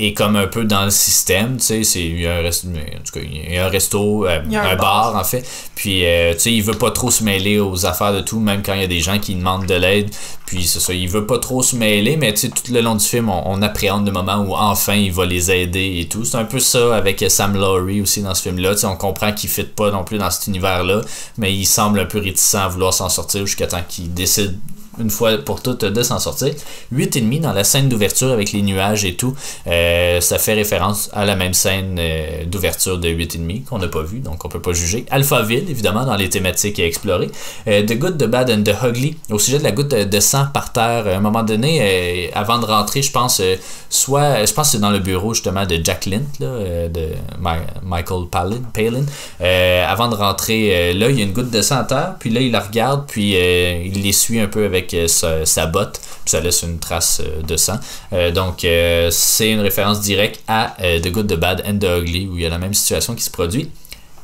est comme un peu dans le système, tu sais, c'est il y a un resto, en tout cas, il y a un resto, euh, un, bar, en fait. Puis euh, tu sais, il veut pas trop se mêler aux affaires de tout, même quand il y a des gens qui demandent de l'aide. Puis c'est ça, il veut pas trop se mêler, mais tu sais, tout le long du film, on, appréhende le moment où enfin il va les aider et tout. C'est un peu ça avec Sam Laurie aussi dans ce film-là. Tu sais, on comprend qu'il fit pas non plus dans cet univers-là, mais il semble un peu réticent à vouloir s'en sortir jusqu'à temps qu'il décide une fois pour toutes de s'en sortir. 8,5 dans la scène d'ouverture avec les nuages et tout. Euh, ça fait référence à la même scène euh, d'ouverture de 8,5 qu'on n'a pas vu, donc on peut pas juger. Alphaville, évidemment, dans les thématiques à explorer. Euh, the Good, The Bad and The Ugly, au sujet de la goutte de, sang par terre. À un moment donné, avant de rentrer, je pense, soit, je pense que c'est dans le bureau justement de Jack Lint, de Michael Palin. Palin. avant de rentrer, là, il y a une goutte de sang à terre, puis là, il la regarde, puis il les suit un peu avec sa, botte, puis ça laisse une trace euh, de sang. Euh, donc, euh, c'est une référence directe à The Good, The Bad and The Ugly, où il y a la même situation qui se produit.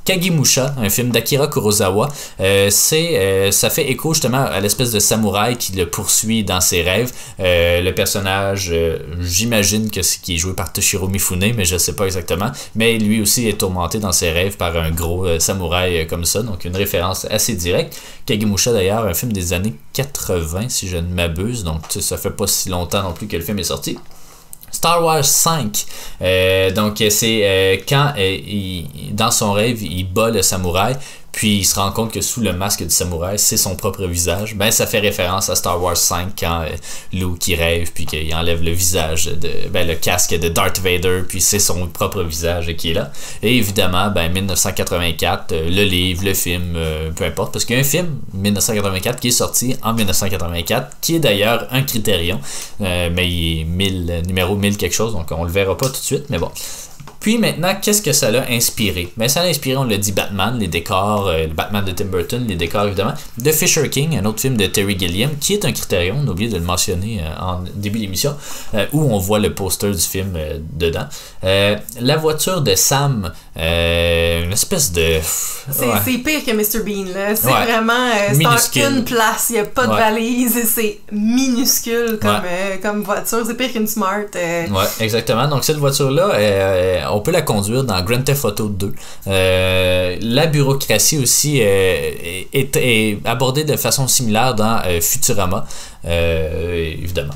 Kagimusha, un film d'Akira Kurosawa, euh, euh, ça fait écho justement à l'espèce de samouraï qui le poursuit dans ses rêves. Euh, le personnage, j'imagine que c'est qui est joué par Toshiro Mifune, mais je sais pas exactement. Mais lui aussi est tourmenté dans ses rêves par un gros samouraï comme ça, donc une référence assez directe. Kagimusha d'ailleurs, un film des années 80 si je ne m'abuse, donc ça fait pas si longtemps non plus que le film est sorti. Star Wars 5. Euh, donc c'est euh, quand euh, dans son rêve il bat le samouraï puis il se rend compte que sous le masque du samouraï, c'est son propre visage. Ben ça fait référence à Star Wars 5 quand euh, Luke qui rêve puis qu'il enlève le visage de ben le casque de Darth Vader puis c'est son propre visage qui est là. Et évidemment, ben 1984, euh, le livre, le film, euh, peu importe parce qu'il y a un film 1984 qui est sorti en 1984 qui est d'ailleurs un critérium mais il est 1000 numéro 1000 quelque chose donc on le verra pas tout de suite mais bon. Puis maintenant, qu'est-ce que ça l'a inspiré? Mais ben, ça l'a inspiré, on l'a dit, Batman, les décors, euh, le Batman de Tim Burton, les décors évidemment, de Fisher King, un autre film de Terry Gilliam, qui est un critérium, on a oublié de le mentionner euh, en début d'émission, euh, où on voit le poster du film dedans. la voiture de Sam, une espèce de... C'est pire que Mr. Bean, là. C'est vraiment... c'est une place, il n'y a pas de valise, c'est minuscule comme, comme voiture. C'est pire qu'une Smart. Ouais, exactement. Donc cette voiture-là, on peut la conduire dans Grand Theft Auto 2. la bureaucratie aussi est, est, abordée de façon similaire dans Futurama, évidemment.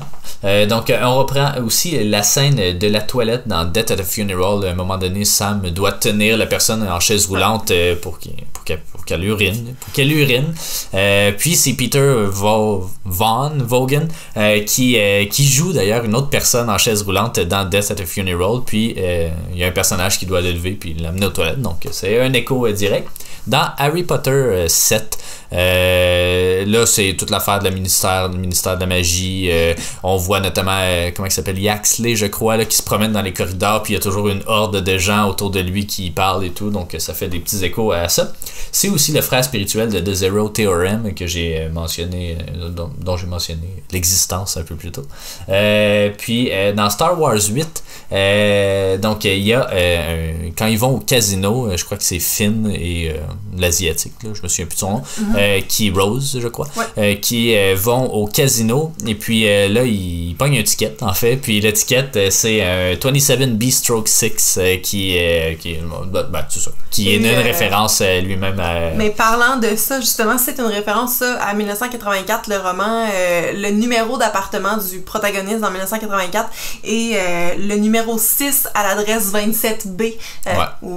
donc, on reprend aussi la scène de la toilette dans Death at a Funeral. À un moment donné, Sam doit tenir la personne en chaise roulante pour qu'elle urine. Pour qu'elle urine. puis c'est Peter Vaughn, Vaughan qui, qui joue d'ailleurs une autre personne en chaise roulante dans Death at a Funeral. Puis il y a un personnage qui doit l'élever puis l'amener aux toilettes. Donc c'est un écho direct. Dans Harry Potter 7, euh, là, c'est toute l'affaire de la ministère, du ministère de la magie. Euh, on voit notamment, euh, comment il s'appelle, Yaxley, je crois, là, qui se promène dans les corridors, puis il y a toujours une horde de gens autour de lui qui parlent et tout, donc ça fait des petits échos à ça. C'est aussi le frère spirituel de The Zero Theorem que j'ai mentionné, dont, j'ai mentionné l'existence un peu plus tôt. puis dans Star Wars 8, donc il y a, quand ils vont au casino, je crois que c'est Finn et l'Asiatique, je me souviens plus de son nom. Mm-hmm. Euh, qui Rose, je crois, euh, qui euh, vont au casino et puis là ils pognent un ticket en fait, puis l'étiquette c'est un 27B Stroke 6 qui est qui ben, ça, qui est une, référence lui-même à... Mais parlant de ça justement, c'est une référence à 1984 le roman le numéro d'appartement du protagoniste en 1984 et le numéro 6 à l'adresse 27B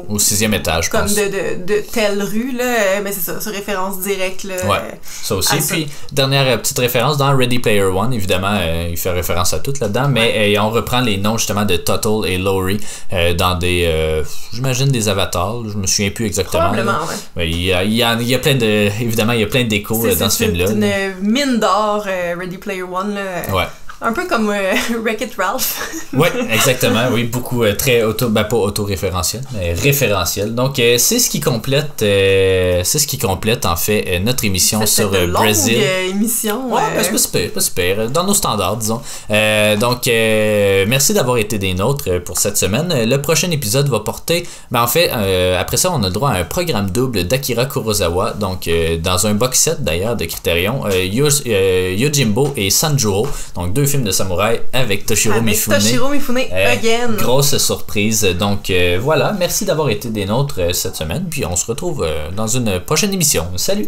au sixième étage comme De, de, de, rue là, mais c'est ça, c'est référence directe ouais, ça aussi. Puis, dernière euh, petite référence dans Ready Player One, évidemment, euh, il fait référence à tout là-dedans, mais euh, on reprend les noms justement de Tuttle et Laurie dans des, j'imagine, des avatars. Je me souviens plus exactement. Probablement, ouais. Il y, a, il, y a, il y a plein de, évidemment, il y a plein d'échos dans ce film-là. C'est une mine d'or, Ready Player One. Là. Ouais. Un peu comme euh, Wreck-It Ralph. oui, exactement. Oui, beaucoup euh, très auto, ben pas auto-référentiel, mais référentiel. Donc, euh, c'est ce qui complète, c'est ce qui complète en fait notre émission sur Brésil. émission. Ouais, ben, c'est pas super, pas super, dans nos standards, disons. donc, merci d'avoir été des nôtres pour cette semaine. Le prochain épisode va porter, ben en fait, après ça, on a le droit à un programme double d'Akira Kurosawa. Donc, dans un box set d'ailleurs de Criterion, Yojimbo et Sanjuro. Donc, deux film de samouraï avec Toshiro avec Mifune. Toshiro Mifune, euh, again. Grosse surprise. Donc euh, voilà, merci d'avoir été des nôtres euh, cette semaine. Puis on se retrouve dans une prochaine émission. Salut!